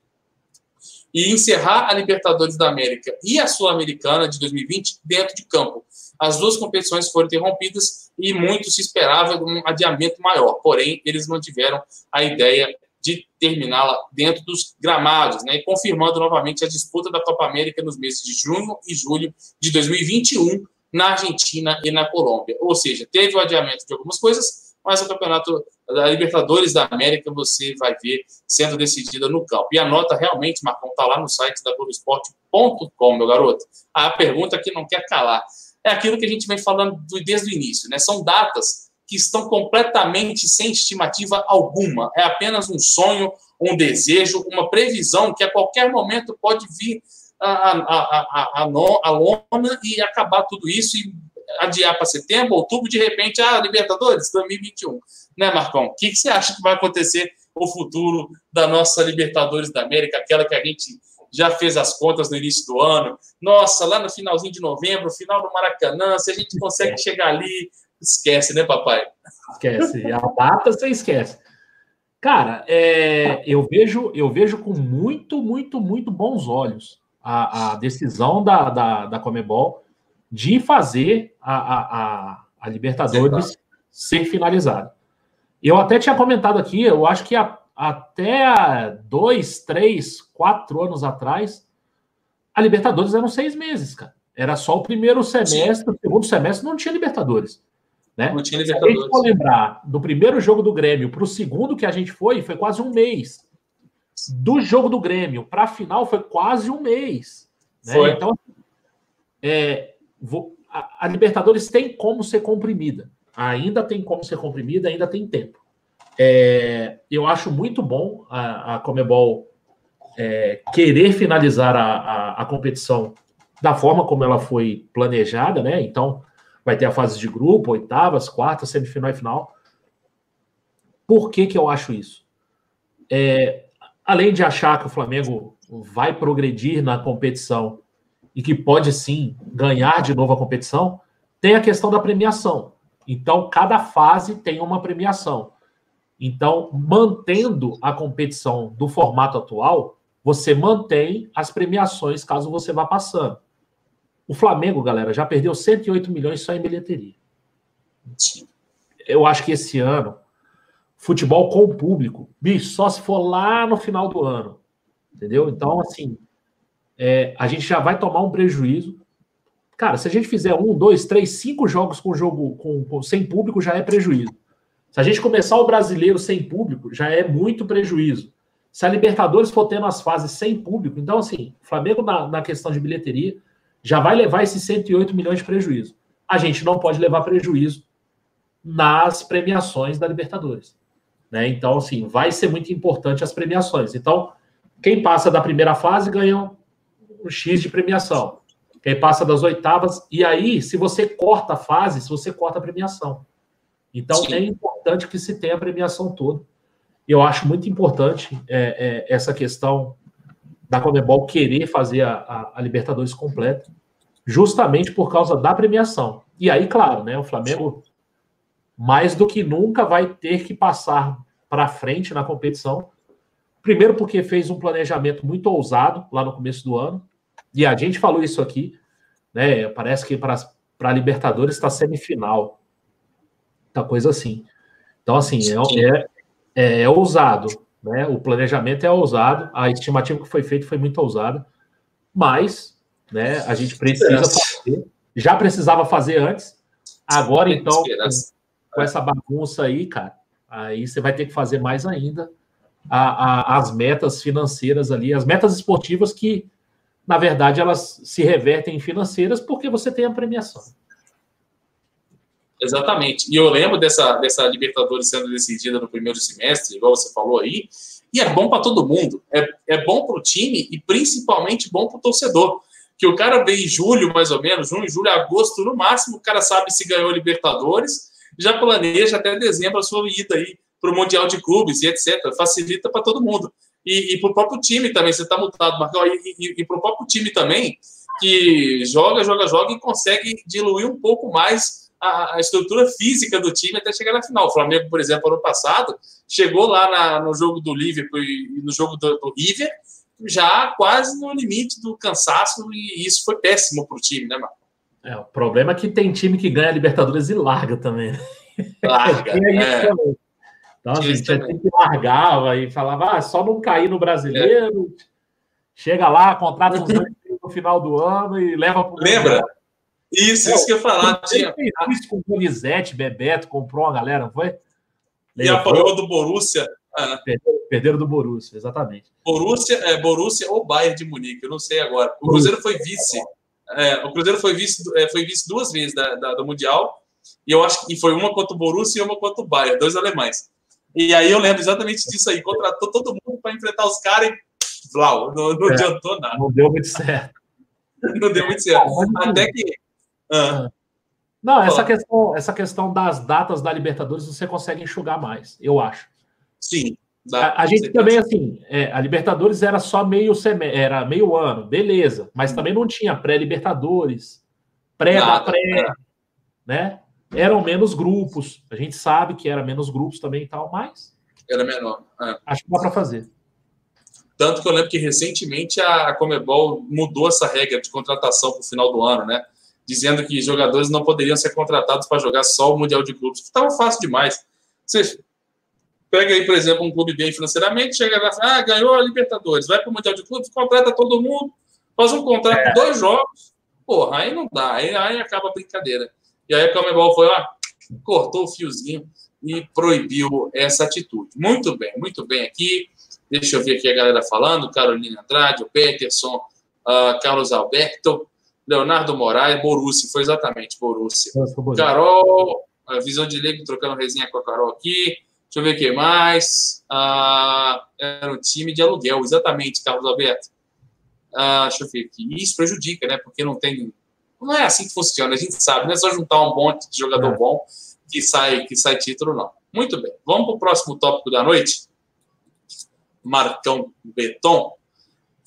E encerrar a Libertadores da América e a Sul-Americana de 2020 dentro de campo. As duas competições foram interrompidas e muito se esperava um adiamento maior. Porém, eles mantiveram a ideia de terminá-la dentro dos gramados, né? E confirmando novamente a disputa da Copa América nos meses de junho e julho de 2021 na Argentina e na Colômbia. Ou seja, teve o adiamento de algumas coisas, mas o campeonato da Libertadores da América você vai ver sendo decidida no campo. E a nota realmente, Marcão, está lá no site da Globoesporte.com, meu garoto. A pergunta que não quer calar é aquilo que a gente vem falando desde o início, né? São datas que estão completamente sem estimativa alguma. É apenas um sonho, um desejo, uma previsão que a qualquer momento pode vir a, a, a, a, a lona e acabar tudo isso e adiar para setembro, outubro, de repente, a ah, Libertadores 2021. Né, Marcão? O que, que você acha que vai acontecer o futuro da nossa Libertadores da América, aquela que a gente já fez as contas no início do ano? Nossa, lá no finalzinho de novembro, final do Maracanã, se a gente consegue chegar ali, esquece, né, papai? Esquece. A data você esquece. Cara, é, eu vejo eu vejo com muito, muito, muito bons olhos a, a decisão da, da, da Comebol de fazer a, a, a Libertadores ser finalizada. Eu até tinha comentado aqui, eu acho que a, até dois, três, quatro anos atrás, a Libertadores eram seis meses, cara. Era só o primeiro semestre, o segundo semestre não tinha Libertadores. Né? Não tinha Libertadores. Se a gente for lembrar do primeiro jogo do Grêmio para o segundo que a gente foi, foi quase um mês do jogo do Grêmio para a final foi quase um mês. Né? Então, é, vou, a, a, Libertadores tem como ser comprimida. Ainda tem como ser comprimida, ainda tem tempo. É, eu acho muito bom a, a Comebol é, querer finalizar a, a, a, competição da forma como ela foi planejada, né? Então, vai ter a fase de grupo, oitavas, quartas, semifinal e final. Por que, que eu acho isso? É, além de achar que o Flamengo vai progredir na competição e que pode sim ganhar de novo a competição, tem a questão da premiação. Então, cada fase tem uma premiação. Então, mantendo a competição do formato atual, você mantém as premiações caso você vá passando. O Flamengo, galera, já perdeu 108 milhões só em bilheteria. Eu acho que esse ano futebol com o público. Bicho, só se for lá no final do ano. Entendeu? Então, assim, é, a gente já vai tomar um prejuízo. Cara, se a gente fizer um, dois, três, cinco jogos com jogo com, com, sem público, já é prejuízo. Se a gente começar o brasileiro sem público, já é muito prejuízo. Se a Libertadores for tendo as fases sem público, então, assim, o Flamengo, na, na questão de bilheteria, já vai levar esses 108 milhões de prejuízo. A gente não pode levar prejuízo nas premiações da Libertadores. Né? Então, assim, vai ser muito importante as premiações. Então, quem passa da primeira fase ganha um X de premiação. Quem passa das oitavas, e aí, se você corta a fase, se você corta a premiação. Então, Sim. é importante que se tenha a premiação toda. Eu acho muito importante é, é, essa questão da Comebol querer fazer a, a, a, Libertadores completa, justamente por causa da premiação. E aí, claro, né, o Flamengo mais do que nunca vai ter que passar para frente na competição. Primeiro, porque fez um planejamento muito ousado lá no começo do ano, e a gente falou isso aqui, né? Parece que para a Libertadores está semifinal, tá coisa assim. Então, assim, é, é, é, é ousado, né? O planejamento é ousado, a estimativa que foi feita foi muito ousada, mas, né? A gente precisa fazer. Já precisava fazer antes, agora então com essa bagunça aí, cara, aí você vai ter que fazer mais ainda a, a, as metas financeiras ali, as metas esportivas que, na verdade, elas se revertem em financeiras porque você tem a premiação. Exatamente. E eu lembro dessa, dessa Libertadores sendo decidida no primeiro semestre, igual você falou aí, e é bom para todo mundo. É, é bom para o time e principalmente bom para o torcedor. que o cara vem em julho, mais ou menos, junho, julho, agosto, no máximo, o cara sabe se ganhou Libertadores, já planeja até dezembro a sua ida aí para o Mundial de Clubes e etc. Facilita para todo mundo. E, e para o próprio time também, você está mutado, Marcão, e, e, e para o próprio time também, que joga, joga, joga e consegue diluir um pouco mais a, a, estrutura física do time até chegar na final. O Flamengo, por exemplo, ano passado, chegou lá na, no jogo do Liverpool e no jogo do, do River, já quase no limite do cansaço, e isso foi péssimo para o time, né, Marco? É, o problema é que tem time que ganha Libertadores e larga também. Larga. é. Então, a gente tem que largava e falava, ah, só não cair no brasileiro, é. chega lá, contrata uns no final do ano e leva para o Lembra? Isso, é, isso que eu ia falar. Tinha... Isso com o Donizete, Bebeto, comprou uma galera, não foi? E apoiou do Borussia. Ah. Perderam, perderam, do Borussia, exatamente. Borussia, é, Borussia ou Bayern de Munique, eu não sei agora. O Cruzeiro foi vice. É, o Cruzeiro foi vice, é, foi vice duas vezes da, da, do Mundial. E eu acho que foi uma contra o Borussia e uma contra o Bayern, dois alemães. E aí eu lembro exatamente disso aí. Contratou todo mundo para enfrentar os caras e Vlau, não, não é, adiantou nada. Não deu muito certo. não deu muito certo. Até que. Ah. Não, essa questão, essa questão das datas da Libertadores você consegue enxugar mais, eu acho. Sim. Dá, a, a gente também, assim, é, a Libertadores era só meio semestre, era meio ano, beleza, mas hum. também não tinha pré-Libertadores, pré da pré, é. né? Eram menos grupos. A gente sabe que era menos grupos também e tal, mas. Era menor. É. Acho que dá para fazer. Tanto que eu lembro que recentemente a Comebol mudou essa regra de contratação para o final do ano, né? Dizendo que jogadores não poderiam ser contratados para jogar só o Mundial de Clubes. Estava fácil demais. Você pega aí, por exemplo, um clube bem financeiramente, chega lá, ah, ganhou a Libertadores, vai para o Mundial de Clubes, contrata todo mundo, faz um contrato é. dois jogos. Porra, aí não dá, aí, aí acaba a brincadeira. E aí a Comebol foi lá, cortou o fiozinho e proibiu essa atitude. Muito bem, muito bem aqui. Deixa eu ver aqui a galera falando: Carolina Andrade, o Peterson, uh, Carlos Alberto, Leonardo Moraes, Borussia, foi exatamente Borussia. Carol, a visão de leigo trocando resenha com a Carol aqui. Deixa eu ver o que mais. Uh, era um time de aluguel, exatamente, Carlos Alberto. Uh, deixa eu ver aqui. Isso prejudica, né? Porque não tem não é assim que funciona, a gente sabe, não é só juntar um monte de jogador é. bom que sai, que sai título, não. Muito bem, vamos para o próximo tópico da noite. Marcão Beton,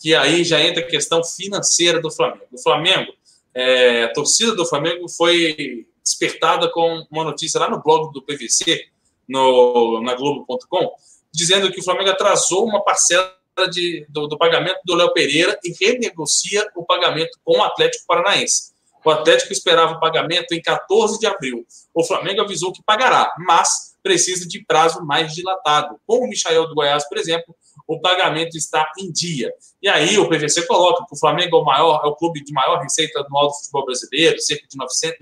que aí já entra a questão financeira do Flamengo. O Flamengo, é, a torcida do Flamengo foi despertada com uma notícia lá no blog do PVC, no, na Globo.com, dizendo que o Flamengo atrasou uma parcela de, do, do pagamento do Léo Pereira e renegocia o pagamento com o Atlético Paranaense. O Atlético esperava o pagamento em 14 de abril. O Flamengo avisou que pagará, mas precisa de prazo mais dilatado. Com o Michael do Goiás, por exemplo, o pagamento está em dia. E aí o PVC coloca que o Flamengo é o maior, é o clube de maior receita anual do futebol brasileiro, cerca de 900,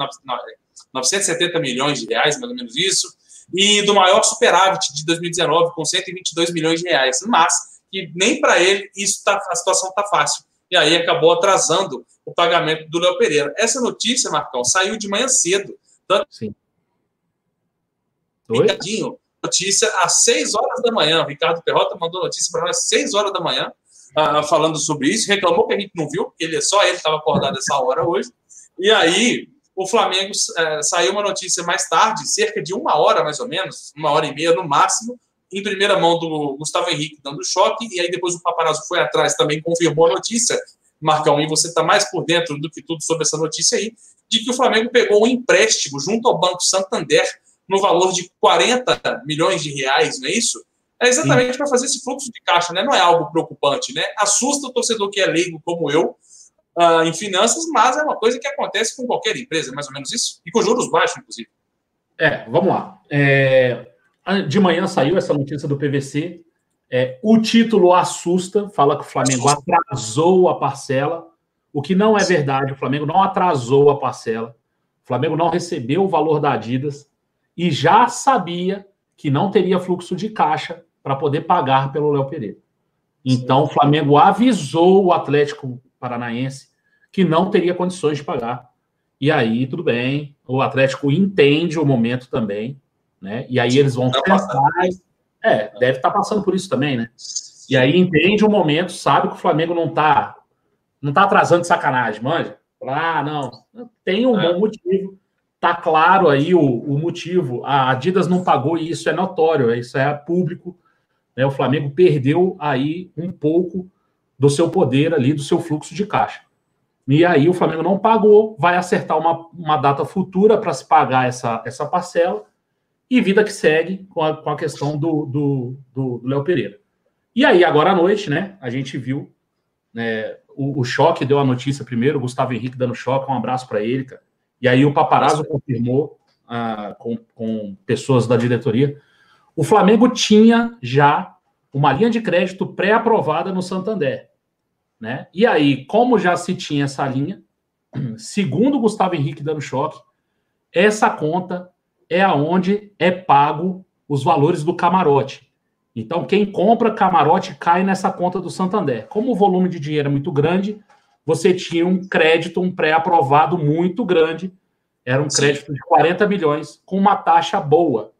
970 milhões de reais, mais ou menos isso, e do maior superávit de 2019, com 122 milhões de reais. Mas que nem para ele isso tá, a situação está fácil. E aí acabou atrasando o pagamento do Léo Pereira. Essa notícia, Marcão, saiu de manhã cedo. Tanto Sim. Ricardinho, notícia às 6 horas da manhã. O Ricardo Perrota mandou notícia para nós às 6 horas da manhã, uh, falando sobre isso. Reclamou que a gente não viu, porque ele, só ele estava acordado essa hora hoje. E aí, o Flamengo uh, saiu uma notícia mais tarde, cerca de uma hora mais ou menos, uma hora e meia no máximo, em primeira mão do Gustavo Henrique dando choque, e aí depois o paparazzo foi atrás também confirmou a notícia, Marcão, e você está mais por dentro do que tudo sobre essa notícia aí, de que o Flamengo pegou um empréstimo junto ao Banco Santander no valor de 40 milhões de reais, não é isso? É exatamente para fazer esse fluxo de caixa, né? Não é algo preocupante, né? Assusta o torcedor que é leigo como eu uh, em finanças, mas é uma coisa que acontece com qualquer empresa, mais ou menos isso, e com juros baixos, inclusive. É, vamos lá. É, de manhã saiu essa notícia do PVC é, o título assusta, fala que o Flamengo atrasou a parcela, o que não é verdade. O Flamengo não atrasou a parcela. O Flamengo não recebeu o valor da Adidas e já sabia que não teria fluxo de caixa para poder pagar pelo Léo Pereira. Então, o Flamengo avisou o Atlético Paranaense que não teria condições de pagar. E aí, tudo bem, o Atlético entende o momento também, né? E aí eles vão tentar é, deve estar tá passando por isso também, né? E aí entende o momento, sabe que o Flamengo não está não tá atrasando de sacanagem, manja. Ah, não. Tem um é. bom motivo. Tá claro aí o, o, motivo. A Adidas não pagou e isso é notório, isso é público. Né? O Flamengo perdeu aí um pouco do seu poder ali, do seu fluxo de caixa. E aí o Flamengo não pagou, vai acertar uma, uma data futura para se pagar essa, essa parcela e vida que segue com a, com a questão do, do, do, do Léo Pereira. E aí, agora à noite, né, a gente viu né, o, o choque deu a notícia primeiro, o Gustavo Henrique dando choque, um abraço para ele, cara. E aí o paparazzo confirmou ah, com, com pessoas da diretoria. O Flamengo tinha já uma linha de crédito pré-aprovada no Santander. Né? E aí, como já se tinha essa linha, segundo o Gustavo Henrique dando choque, essa conta é aonde é pago os valores do camarote. Então, quem compra camarote cai nessa conta do Santander. Como o volume de dinheiro é muito grande, você tinha um crédito, um pré-aprovado muito grande. Era um Sim. crédito de 40 milhões, com uma taxa boa.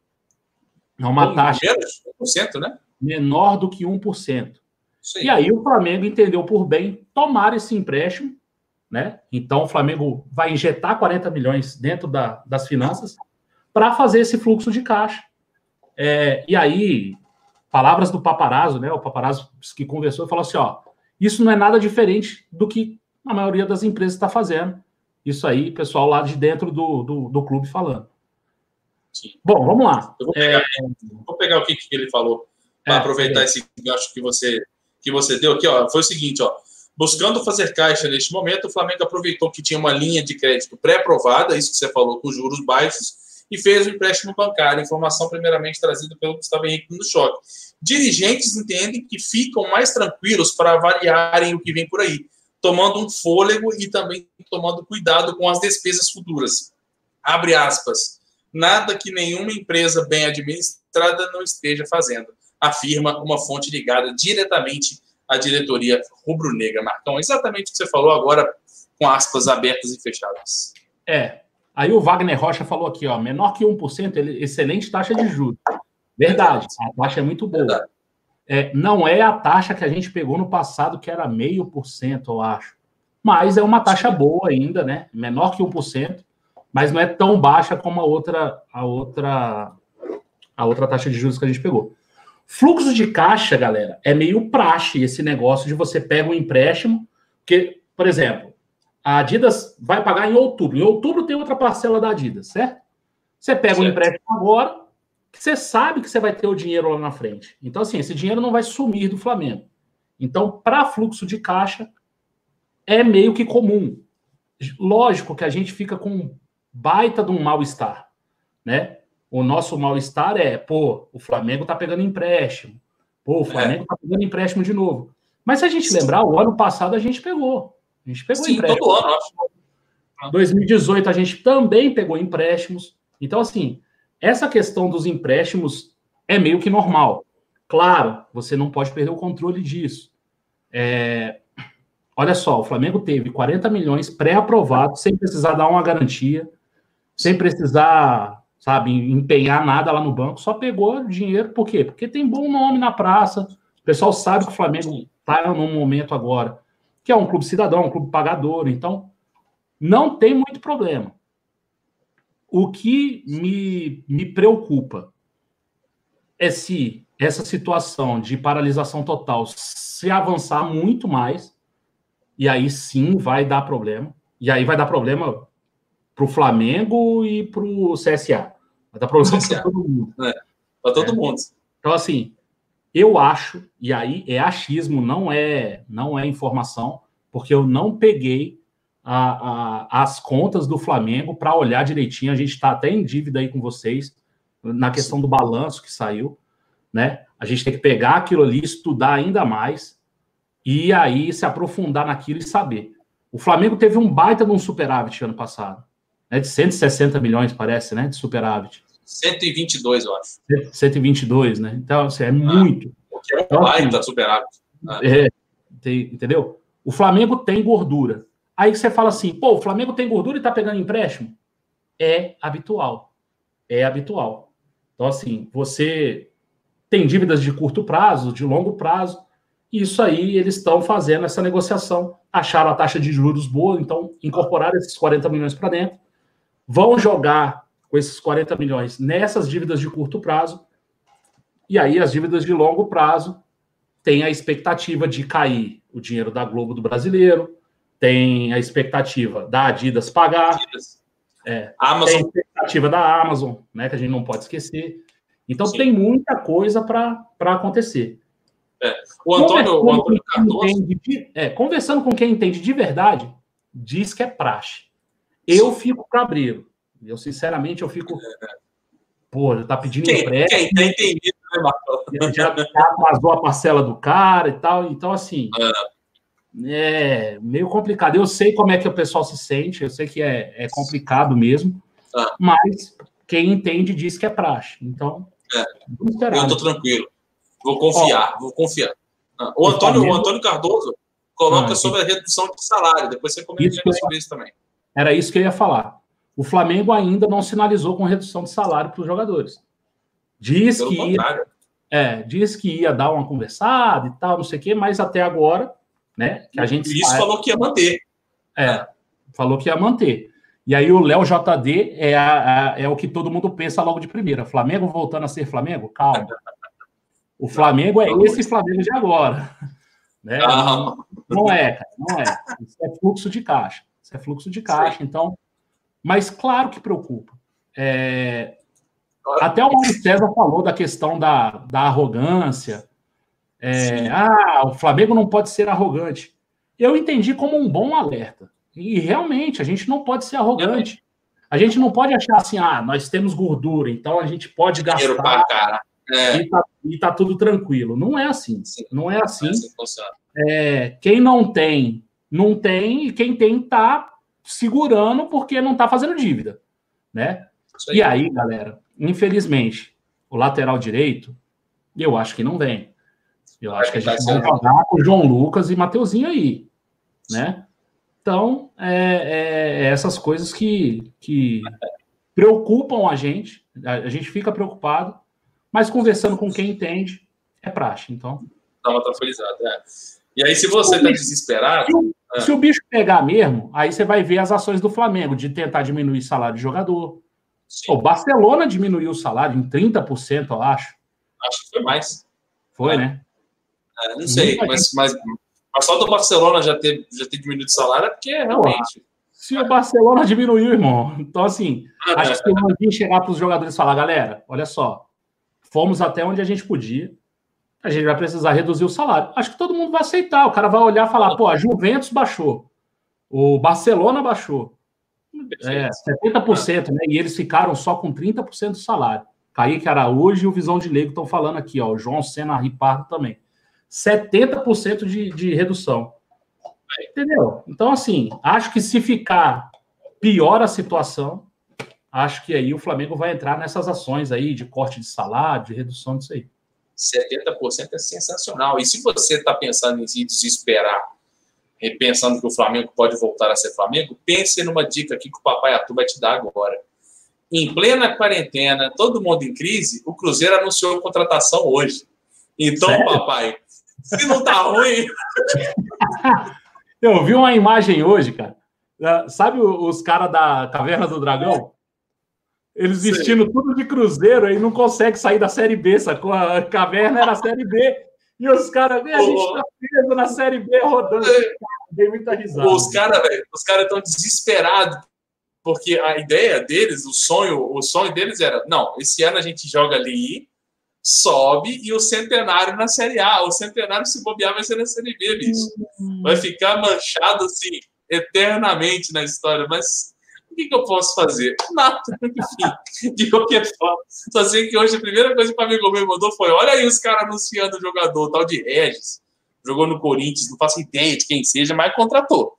É uma um taxa. Menos 1%, né? Menor do que 1%. Sim. E aí o Flamengo entendeu por bem tomar esse empréstimo, né? Então o Flamengo vai injetar 40 milhões dentro da, das finanças para fazer esse fluxo de caixa. É, e aí palavras do paparazzo, né? O paparazzo que conversou falou assim: ó, isso não é nada diferente do que a maioria das empresas está fazendo. Isso aí, pessoal lá de dentro do, do, do clube falando. Sim. Bom, vamos lá. Eu vou pegar, é... vou pegar o que, que ele falou para é, aproveitar é. esse gancho que você, que você deu aqui. Ó, foi o seguinte: ó, buscando fazer caixa neste momento, o Flamengo aproveitou que tinha uma linha de crédito pré-aprovada, isso que você falou, com juros baixos, e fez o empréstimo bancário, informação primeiramente trazida pelo Gustavo Henrique no choque. Dirigentes entendem que ficam mais tranquilos para avaliarem o que vem por aí, tomando um fôlego e também tomando cuidado com as despesas futuras. Abre aspas. Nada que nenhuma empresa bem administrada não esteja fazendo, afirma uma fonte ligada diretamente à diretoria rubro-negra. Marcão, exatamente o que você falou agora, com aspas abertas e fechadas. É, Aí o Wagner Rocha falou aqui, ó, menor que 1%, ele, excelente taxa de juros. Verdade, a taxa é muito boa. É, não é a taxa que a gente pegou no passado, que era meio por cento, eu acho. Mas é uma taxa boa ainda, né? Menor que 1%, mas não é tão baixa como a outra, a outra, a outra taxa de juros que a gente pegou. Fluxo de caixa, galera, é meio praxe esse negócio de você pega um empréstimo, que, por exemplo, a Adidas vai pagar em outubro. Em outubro tem outra parcela da Adidas, certo? Você pega certo. um empréstimo agora, que você sabe que você vai ter o dinheiro lá na frente. Então, assim, esse dinheiro não vai sumir do Flamengo. Então, para fluxo de caixa, é meio que comum. Lógico que a gente fica com baita de um mal-estar, né? O nosso mal-estar é, pô, o Flamengo tá pegando empréstimo. Pô, o Flamengo é. tá pegando empréstimo de novo. Mas se a gente lembrar, o ano passado a gente pegou. A gente pegou Sim, empréstimos. todo ano, acho. 2018 a gente também pegou empréstimos. Então, assim, essa questão dos empréstimos é meio que normal. Claro, você não pode perder o controle disso. É... Olha só, o Flamengo teve 40 milhões pré-aprovados, sem precisar dar uma garantia, sem precisar, sabe, empenhar nada lá no banco, só pegou dinheiro, por quê? Porque tem bom nome na praça, o pessoal sabe que o Flamengo está num momento agora que é um clube cidadão, um clube pagador. Então, não tem muito problema. O que me, me preocupa é se essa situação de paralisação total se avançar muito mais, e aí sim vai dar problema. E aí vai dar problema para o Flamengo e para o CSA. Vai dar problema para todo mundo. É, para todo é. mundo. Então, assim, eu acho, e aí é achismo, não é, não é informação, porque eu não peguei a, a, as contas do Flamengo para olhar direitinho. A gente está até em dívida aí com vocês na questão do balanço que saiu, né? A gente tem que pegar aquilo ali, estudar ainda mais e aí se aprofundar naquilo e saber. O Flamengo teve um baita de um superávit ano passado, né? De 160 milhões, parece, né? De superávit. 122, eu acho. 122, né? Então, assim, é ah, muito. é um então, baita assim, superávit. Ah. É, tem, entendeu? O Flamengo tem gordura. Aí você fala assim, pô, o Flamengo tem gordura e tá pegando empréstimo? É habitual. É habitual. Então, assim, você tem dívidas de curto prazo, de longo prazo, Isso aí eles estão fazendo essa negociação, acharam a taxa de juros boa, então incorporaram esses 40 milhões para dentro, vão jogar com esses 40 milhões nessas dívidas de curto prazo, e aí as dívidas de longo prazo têm a expectativa de cair o dinheiro da Globo do brasileiro, tem a expectativa da Adidas pagar, Adidas. É, Amazon. tem a expectativa da Amazon, né, que a gente não pode esquecer. Então Sim. tem muita coisa para acontecer. É. O Antônio, o Antônio Cardoso. De, é, conversando com quem entende de verdade, diz que é praxe. Eu fico cabreiro. Eu, sinceramente, eu fico. Pô, já tá pedindo quem, empréstimo. Quem tem entendido, né, Marcos? Já atrasou a parcela do cara e tal. Então, assim. É. é meio complicado. Eu sei como é que o pessoal se sente, eu sei que é, é complicado mesmo, ah. mas quem entende diz que é praxe. Então, é. eu tô tranquilo. Vou confiar, Ó, vou confiar. Ah, o, Antônio, Flamengo... o Antônio Cardoso coloca ah, sobre a redução de salário. Depois você comenta sobre isso também. Era isso que eu ia falar. O Flamengo ainda não sinalizou com redução de salário para os jogadores. Diz Pelo que ia, é, diz que ia dar uma conversada e tal, não sei o quê, mas até agora, né? Que a gente isso falou que ia manter. É, falou que ia manter. E aí o Léo JD é, a, a, é o que todo mundo pensa logo de primeira. Flamengo voltando a ser Flamengo? Calma. O Flamengo é esse Flamengo de agora. Né? Não, é, cara, não é. Isso é fluxo de caixa. Isso é fluxo de caixa, então. Mas claro que preocupa. É... Até o Mauro César falou da questão da, da arrogância. É... ah, o Flamengo não pode ser arrogante. Eu entendi como um bom alerta. E realmente, a gente não pode ser arrogante. A gente não pode achar assim, ah, nós temos gordura, então a gente pode gastar. Pra cara. É. E, tá, e tá tudo tranquilo. Não é assim. Sim. Não é assim. É, quem não tem, não tem, e quem tem tá segurando porque não tá fazendo dívida, né? Aí. E aí, galera, infelizmente, o lateral direito, eu acho que não vem. Eu acho que a gente vai jogar com o João Lucas e Mateuzinho aí, né? Então, é, é, é essas coisas que, que preocupam a gente, a gente fica preocupado, mas conversando com quem entende, é praxe. Então. Dá uma tranquilizada, é. E aí, se você está desesperado. Se, é. se, o bicho pegar mesmo, aí você vai ver as ações do Flamengo de tentar diminuir o salário de jogador. O Barcelona diminuiu o salário em 30%, eu acho. Acho que foi mais. Foi, é. né? É, não sei, mas, mas, mas, só do Barcelona já ter, já ter diminuído o salário é porque realmente. Se o Barcelona diminuiu, irmão. Então, assim, acho que se o chegar para os jogadores e falar, galera, olha só, fomos até onde a gente podia. A gente vai precisar reduzir o salário. Acho que todo mundo vai aceitar. O cara vai olhar e falar: pô, a Juventus baixou, o Barcelona baixou. É, 70%, né? E eles ficaram só com 30% do salário. Kaique Araújo e o Visão de Leigo estão falando aqui, ó. O João Senna Ripardo também. 70% de, de redução. Entendeu? Então, assim, acho que se ficar pior a situação, acho que aí o Flamengo vai entrar nessas ações aí de corte de salário, de redução disso aí. 70% é sensacional. E se você está pensando em se desesperar, pensando que o Flamengo pode voltar a ser Flamengo, pense numa dica aqui que o Papai Atu vai te dar agora. Em plena quarentena, todo mundo em crise, o Cruzeiro anunciou contratação hoje. Então, Sério? papai, se não tá ruim. Eu vi uma imagem hoje, cara. Sabe os caras da Caverna do Dragão? Eles vestindo tudo de cruzeiro aí não consegue sair da Série B, sacou? A caverna era a Série B. E os caras, a gente tá preso na Série B rodando. Dei muita risada. Os caras, velho, os caras estão desesperados. Porque a ideia deles, o sonho, o sonho deles era: não, esse ano a gente joga ali, sobe e o centenário na Série A. O centenário, se bobear, vai ser na Série B, bicho. Uhum. Vai ficar manchado assim, eternamente na história. Mas o que, que eu posso fazer? Nada. Enfim, de qualquer forma. Só sei que hoje a primeira coisa que o amigo meu mandou foi: olha aí os caras anunciando o jogador, tal de Regis. Jogou no Corinthians, não faço ideia de quem seja, mas contratou.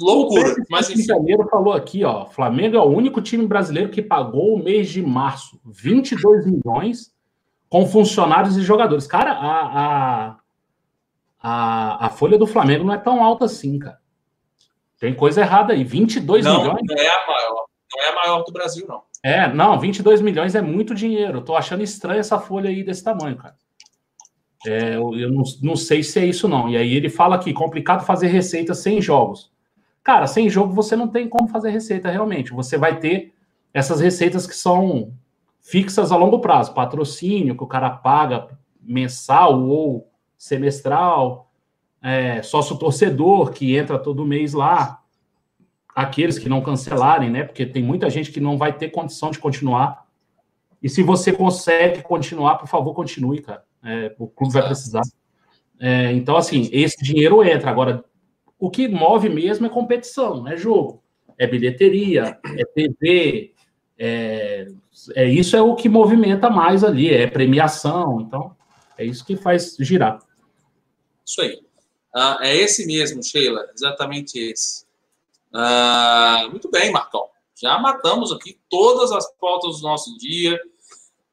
Loucura. Mas enfim. Janeiro falou aqui, ó. Flamengo é o único time brasileiro que pagou o mês de março 22 milhões com funcionários e jogadores. Cara, a, a, a, a folha do Flamengo não é tão alta assim, cara. Tem coisa errada aí. 22 não, milhões? Não é a maior. Não é a maior do Brasil, não. É, não, 22 milhões é muito dinheiro. Eu tô achando estranho essa folha aí desse tamanho, cara. É, eu não, não sei se é isso, não. E aí ele fala aqui: complicado fazer receita sem jogos. Cara, sem jogo você não tem como fazer receita realmente. Você vai ter essas receitas que são fixas a longo prazo, patrocínio que o cara paga mensal ou semestral, é, sócio torcedor que entra todo mês lá, aqueles que não cancelarem, né? Porque tem muita gente que não vai ter condição de continuar. E se você consegue continuar, por favor, continue, cara. É, o clube vai precisar. É, então, assim, esse dinheiro entra. Agora, o que move mesmo é competição, é jogo, é bilheteria, é TV, é, é isso é o que movimenta mais ali, é premiação. Então, é isso que faz girar. Isso aí. Ah, é esse mesmo, Sheila, exatamente esse. Ah, muito bem, Marcão. Já matamos aqui todas as pautas do nosso dia.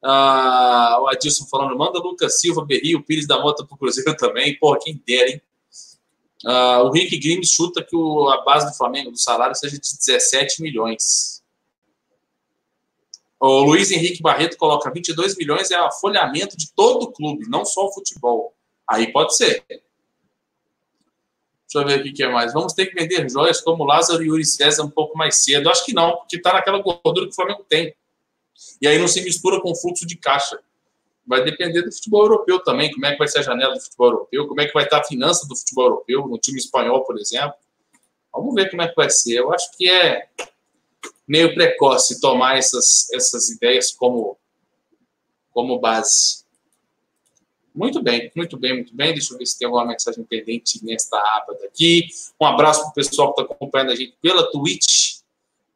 Ah, o Adilson falando, manda Lucas Silva, Berrio, Pires da Mota pro Cruzeiro também. Pô, quem der, hein? Ah, o Rick Grimes chuta que o, a base do Flamengo, do salário, seja de 17 milhões. O Luiz Henrique Barreto coloca 22 milhões é o afolhamento de todo o clube, não só o futebol. Aí pode ser. Deixa eu ver o que é mais. Vamos ter que vender joias como Lázaro e Yuri César um pouco mais cedo. Acho que não, porque está naquela gordura que o Flamengo tem. E aí não se mistura com o fluxo de caixa. Vai depender do futebol europeu também, como é que vai ser a janela do futebol europeu, como é que vai estar a finança do futebol europeu, no time espanhol, por exemplo. Vamos ver como é que vai ser. Eu acho que é meio precoce tomar essas, essas ideias como, como base. Muito bem, muito bem, muito bem. Deixa eu ver se tem alguma mensagem pendente nesta aba daqui. Um abraço para o pessoal que está acompanhando a gente pela Twitch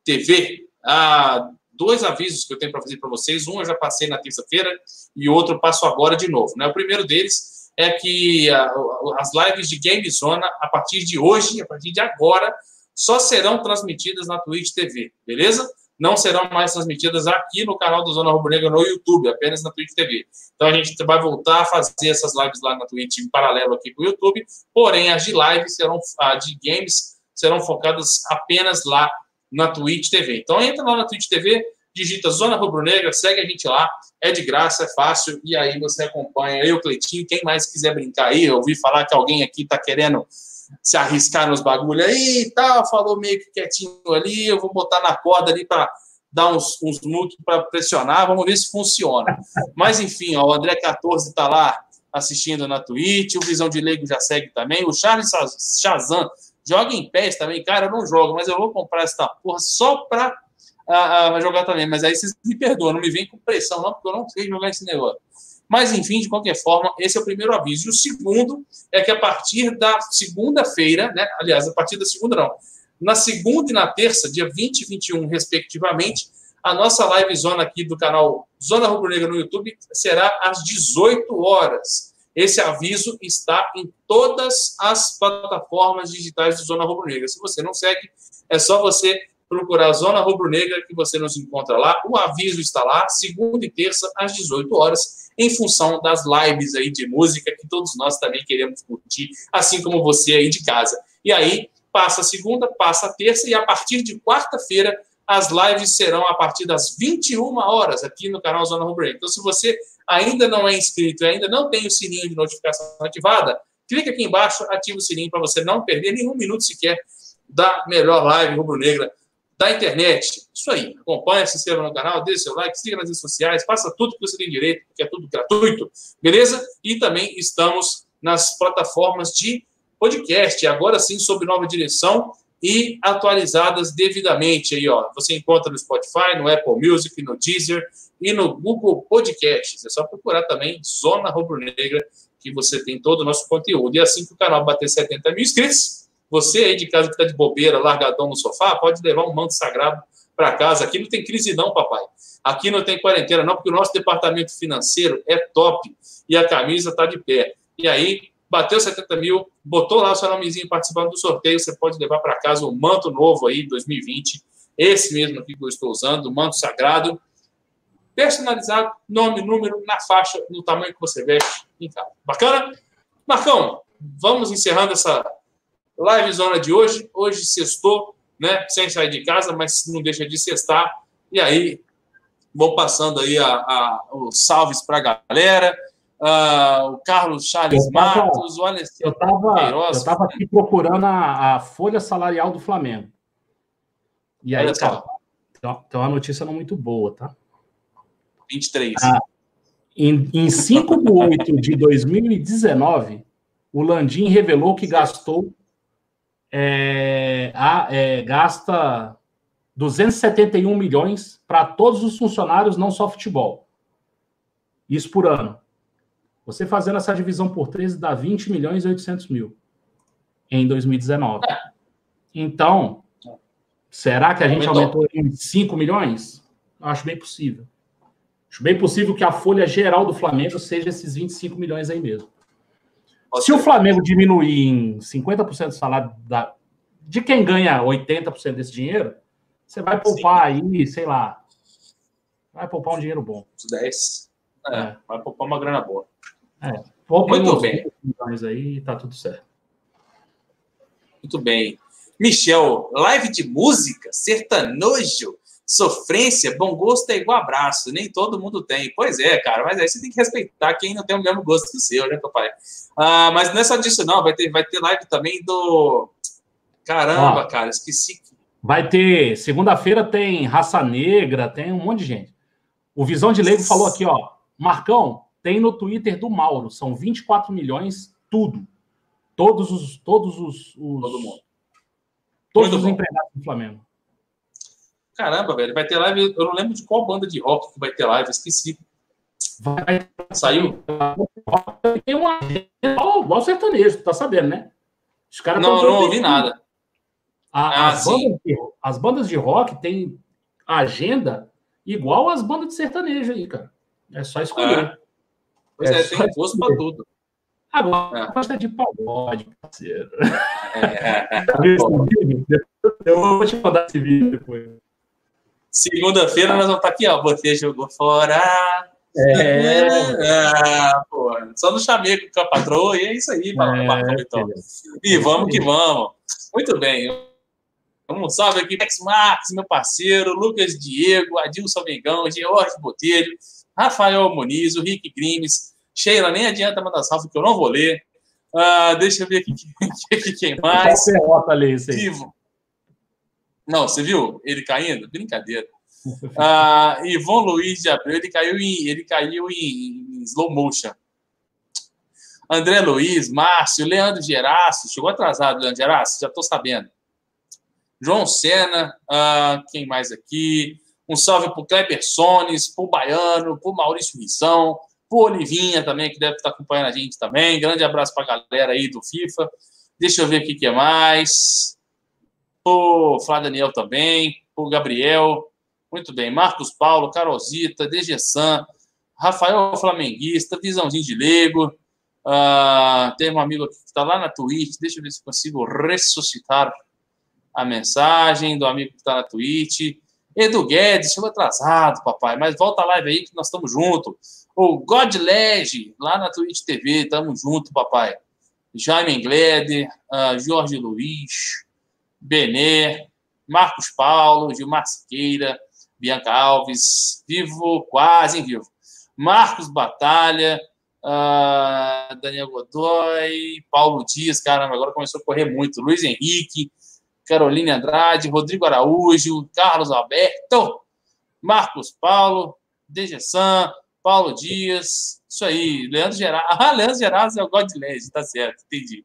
TV. Ah, dois avisos que eu tenho para fazer para vocês. Um eu já passei na terça-feira e outro eu passo agora de novo. Né? O primeiro deles é que ah, as lives de Game Zona, a partir de hoje, a partir de agora, só serão transmitidas na Twitch TV, beleza? Não serão mais transmitidas aqui no canal do Zona Rubro Negra no YouTube, apenas na Twitch TV. Então a gente vai voltar a fazer essas lives lá na Twitch em paralelo aqui com o YouTube, porém as de live serão, a de games serão focadas apenas lá na Twitch TV. Então entra lá na Twitch TV, digita Zona Rubro Negra, segue a gente lá, é de graça, é fácil, e aí você acompanha eu, Cleitinho, quem mais quiser brincar aí, eu ouvi falar que alguém aqui está querendo se arriscar nos bagulho aí e tal, falou meio que quietinho ali, eu vou botar na corda ali para dar uns, uns para pressionar, vamos ver se funciona. Mas enfim, ó, o André 14 está lá assistindo na Twitch, o Visão de Leigo já segue também, o Charles Shazam joga em pés também, cara, eu não jogo, mas eu vou comprar essa porra só para uh, uh, jogar também, mas aí vocês me perdoam, não me vem com pressão não, porque eu não sei jogar esse negócio. Mas, enfim, de qualquer forma, esse é o primeiro aviso. E o segundo é que a partir da segunda-feira, né? aliás, a partir da segunda não, na segunda e na terça, dia 20 e 21, respectivamente, a nossa live zona aqui do canal Zona Rubro Negra no YouTube será às 18 horas. Esse aviso está em todas as plataformas digitais do Zona Rubro Negra. Se você não segue, é só você procurar Zona Rubro Negra que você nos encontra lá. O aviso está lá, segunda e terça às 18 horas em função das lives aí de música que todos nós também queremos curtir, assim como você aí de casa. E aí, passa a segunda, passa a terça, e a partir de quarta-feira, as lives serão a partir das 21 horas aqui no canal Zona Rubro Então, se você ainda não é inscrito e ainda não tem o sininho de notificação ativada, clica aqui embaixo, ativa o sininho para você não perder nenhum minuto sequer da melhor live rubro-negra da internet. Isso aí. Acompanhe, se inscreva no canal, dê seu like, siga nas redes sociais, faça tudo que você tem direito, porque é tudo gratuito, beleza? E também estamos nas plataformas de podcast, agora sim, sob nova direção e atualizadas devidamente. Aí, ó, você encontra no Spotify, no Apple Music, no Deezer e no Google Podcasts. É só procurar também Zona Rubro Negra, que você tem todo o nosso conteúdo. E assim que o canal bater 70 mil inscritos, você aí de casa que está de bobeira, largadão no sofá, pode levar um manto sagrado para casa. Aqui não tem crise, não, papai. Aqui não tem quarentena, não, porque o nosso departamento financeiro é top e a camisa está de pé. E aí, bateu 70 mil, botou lá o seu nomezinho participando do sorteio, você pode levar para casa um manto novo aí, 2020. Esse mesmo aqui que eu estou usando, o manto sagrado. Personalizado, nome, número, na faixa, no tamanho que você veste em casa. Bacana? Marcão, vamos encerrando essa Live Zona de hoje, hoje sextou, né? Sem sair de casa, mas não deixa de sextar. E aí, vou passando aí a, a, os salves para a galera. Uh, o Carlos Charles Eu tava- Matos, o Alessandro. Eu estava aqui procurando a, a folha salarial do Flamengo. E aí, tem uma- tem uma notícia não muito boa, tá? 23. Ah. Em, em 5 de 8 de 2019, o Landim revelou que gastou é, a- é, gasta 271 milhões para todos os funcionários, não só futebol. Isso por ano. Você fazendo essa divisão por 13 dá 20 milhões e 800 mil em 2019. Então, será que a gente Aumentou. em 5 milhões? Acho bem possível. Acho bem possível que a folha geral do Flamengo seja esses 25 milhões aí mesmo. Se o. Flamengo diminuir em 50% do salário da- de quem ganha 80% desse dinheiro, você vai poupar aí, sei lá, vai poupar um dinheiro bom. Uns 10. É, É. vai poupar uma grana boa. Poupa Muito bem. 20 milhões aí tá tudo certo. Muito bem. Michel, live de música, sertanojo, sofrência, bom gosto é igual abraço. Nem todo mundo tem. Pois é, cara, mas aí você tem que respeitar quem não tem o mesmo gosto que o seu, né, papai? Ah, mas não é só disso, não. Vai ter, vai ter live também do. Caramba, Ó. cara, esqueci. Vai ter, segunda-feira tem Raça Negra, tem um monte de gente. O Visão de Leigo falou aqui, ó, Marcão, tem no Twitter do Mauro, são 24 milhões, tudo. Todos os todos os, os- Todo mundo. todos Muito os bom. empregados do Flamengo. Caramba, velho, vai ter live. Eu não lembro de qual banda de rock que vai ter live, esqueci. Vai Saiu? tem uma igual, igual sertanejo, tu tá sabendo, né? Os caras Não, não ouvi nada. A- Ah, as, bandas de, as bandas de rock têm agenda igual as bandas de sertanejo aí, cara. É só escolher. Pois É é, tem gosto pra tudo. Agora, É. gosta de pagode, parceiro. É. Tá? Eu vou te mandar esse vídeo depois. Segunda-feira nós vamos estar aqui, ó. Você jogou fora. É, Ah, pô, só no chamego com a patroa e é isso aí, É, Marcão Vitão. E vamos que vamos. Muito bem. Um salve aqui, Max Marques, meu parceiro, Lucas Diego, Adilson Mengão, George Botelho, Rafael Muniz, o Rick Grimes, Sheila, nem adianta mandar salve que eu não vou ler. Ah, deixa eu ver aqui, aqui quem mais. Qual derrota ali, esse aí? Ivo. Não, você viu ele caindo? Brincadeira. Ah, Ivon Luiz de Abreu, ele caiu em, ele caiu em, em slow motion. André Luiz, Márcio, Leandro Geraço, chegou atrasado, Leandro Geraço, já estou sabendo. João Sena, ah, quem mais aqui? Um salve para o Kleber Sones, para o Baiano, para o Maurício Missão, para o Olivinha também, que deve estar acompanhando a gente também. Grande abraço para a galera aí do FIFA. Deixa eu ver o que é mais. O Flá Daniel também, o Gabriel. Muito bem. Marcos Paulo, Carolzita, Degessan, Rafael Flamenguista, Visãozinho de Lego. Ah, tem um amigo aqui que está lá na Twitch. Deixa eu ver se consigo ressuscitar a mensagem do amigo que está na Twitch. Edu Guedes, chegou atrasado, papai, mas volta a live aí que nós estamos juntos. O Godlege, lá na Twitch TV, estamos juntos, papai. Jaime Engleder, uh, Jorge Luiz, Benê, Marcos Paulo, Gilmar Siqueira, Bianca Alves, vivo, quase em vivo. Marcos Batalha, uh, Daniel Godoy, Paulo Dias, caramba, agora começou a correr muito. Luiz Henrique, Caroline Andrade, Rodrigo Araújo, Carlos Alberto, Marcos Paulo, Degessan, Paulo Dias, isso aí, Leandro Gerais. Ah, Leandro Gerais é o Godled, tá certo, entendi.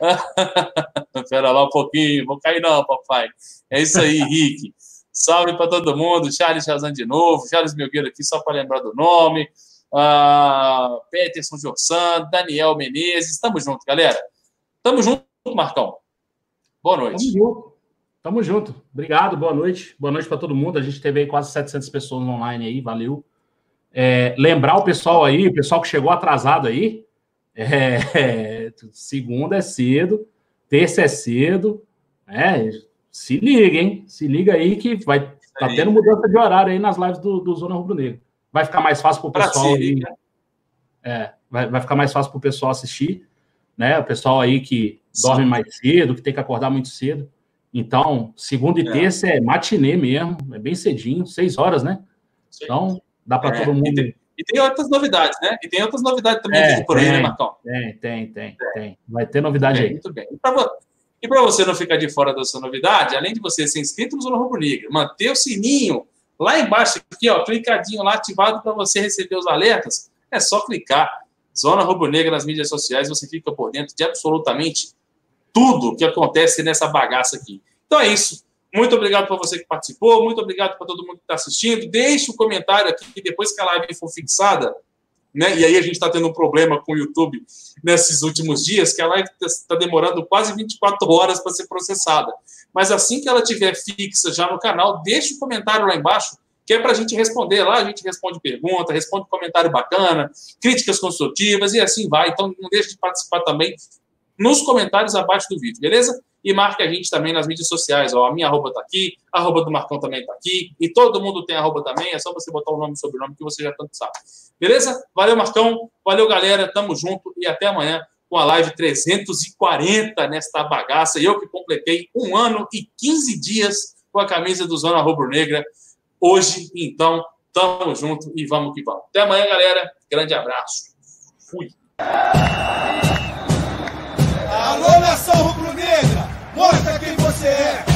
Espera lá um pouquinho, vou cair não, papai. É isso aí, Rick. Salve para todo mundo, Charles Chazan de novo, Charles Melgueiro aqui, só para lembrar do nome. Uh, Peterson Jorsan, Daniel Menezes, estamos juntos, galera. Tamo junto, Marcão. Boa noite. Tamo junto. Tamo junto. Obrigado, boa noite. Boa noite para todo mundo. A gente teve aí quase 700 pessoas online aí, valeu. É, lembrar o pessoal aí, o pessoal que chegou atrasado aí, é, segunda é cedo, terça é cedo, né? Se liga, hein? Se liga aí que vai tá tendo mudança de horário aí nas lives do, do Zona Rubro Negro. Vai ficar mais fácil para o pessoal aí, é, vai, vai ficar mais fácil para o pessoal assistir, né? O pessoal aí que Sim. dorme mais cedo, que tem que acordar muito cedo. Então, segunda e é. terça é matinê mesmo, é bem cedinho, seis horas, né? Sim. Então, dá para é, todo mundo. E tem, E tem outras novidades, né? E tem outras novidades também É, por aí, né. Marcão? Tem, tem, tem, tem. Vai ter novidade É, aí. muito bem. E para você não ficar de fora dessa novidade, além de você ser inscrito no Zona Rubro Negra, manter o sininho lá embaixo aqui, ó, clicadinho lá, ativado para você receber os alertas, é só clicar. Zona Rubro Negra nas mídias sociais, você fica por dentro de absolutamente tudo que acontece nessa bagaça aqui. Então é isso. Muito obrigado para você que participou, muito obrigado para todo mundo que está assistindo. Deixe um comentário aqui depois que a live for fixada, né? E aí a gente está tendo um problema com o YouTube nesses últimos dias, que a live está demorando quase 24 horas para ser processada. Mas assim que ela estiver fixa já no canal, deixe um comentário lá embaixo, que é para a gente responder lá. A gente responde pergunta, responde comentário bacana, críticas construtivas e assim vai. Então não deixe de participar também nos comentários abaixo do vídeo, beleza? E marque a gente também nas mídias sociais. Ó, a minha arroba tá aqui, a arroba do Marcão também tá aqui. E todo mundo tem arroba também. É só você botar o nome e sobrenome que você já tanto sabe. Beleza? Valeu, Marcão. Valeu, galera. Tamo junto e até amanhã com a live 340 nesta bagaça. E eu que completei um ano e 15 dias com a camisa do Zona Rubro Negra. Hoje, então, tamo junto e vamos que vamos. Até amanhã, galera. Grande abraço. Fui. Alô, nação rubro-negra! Mostra quem você é!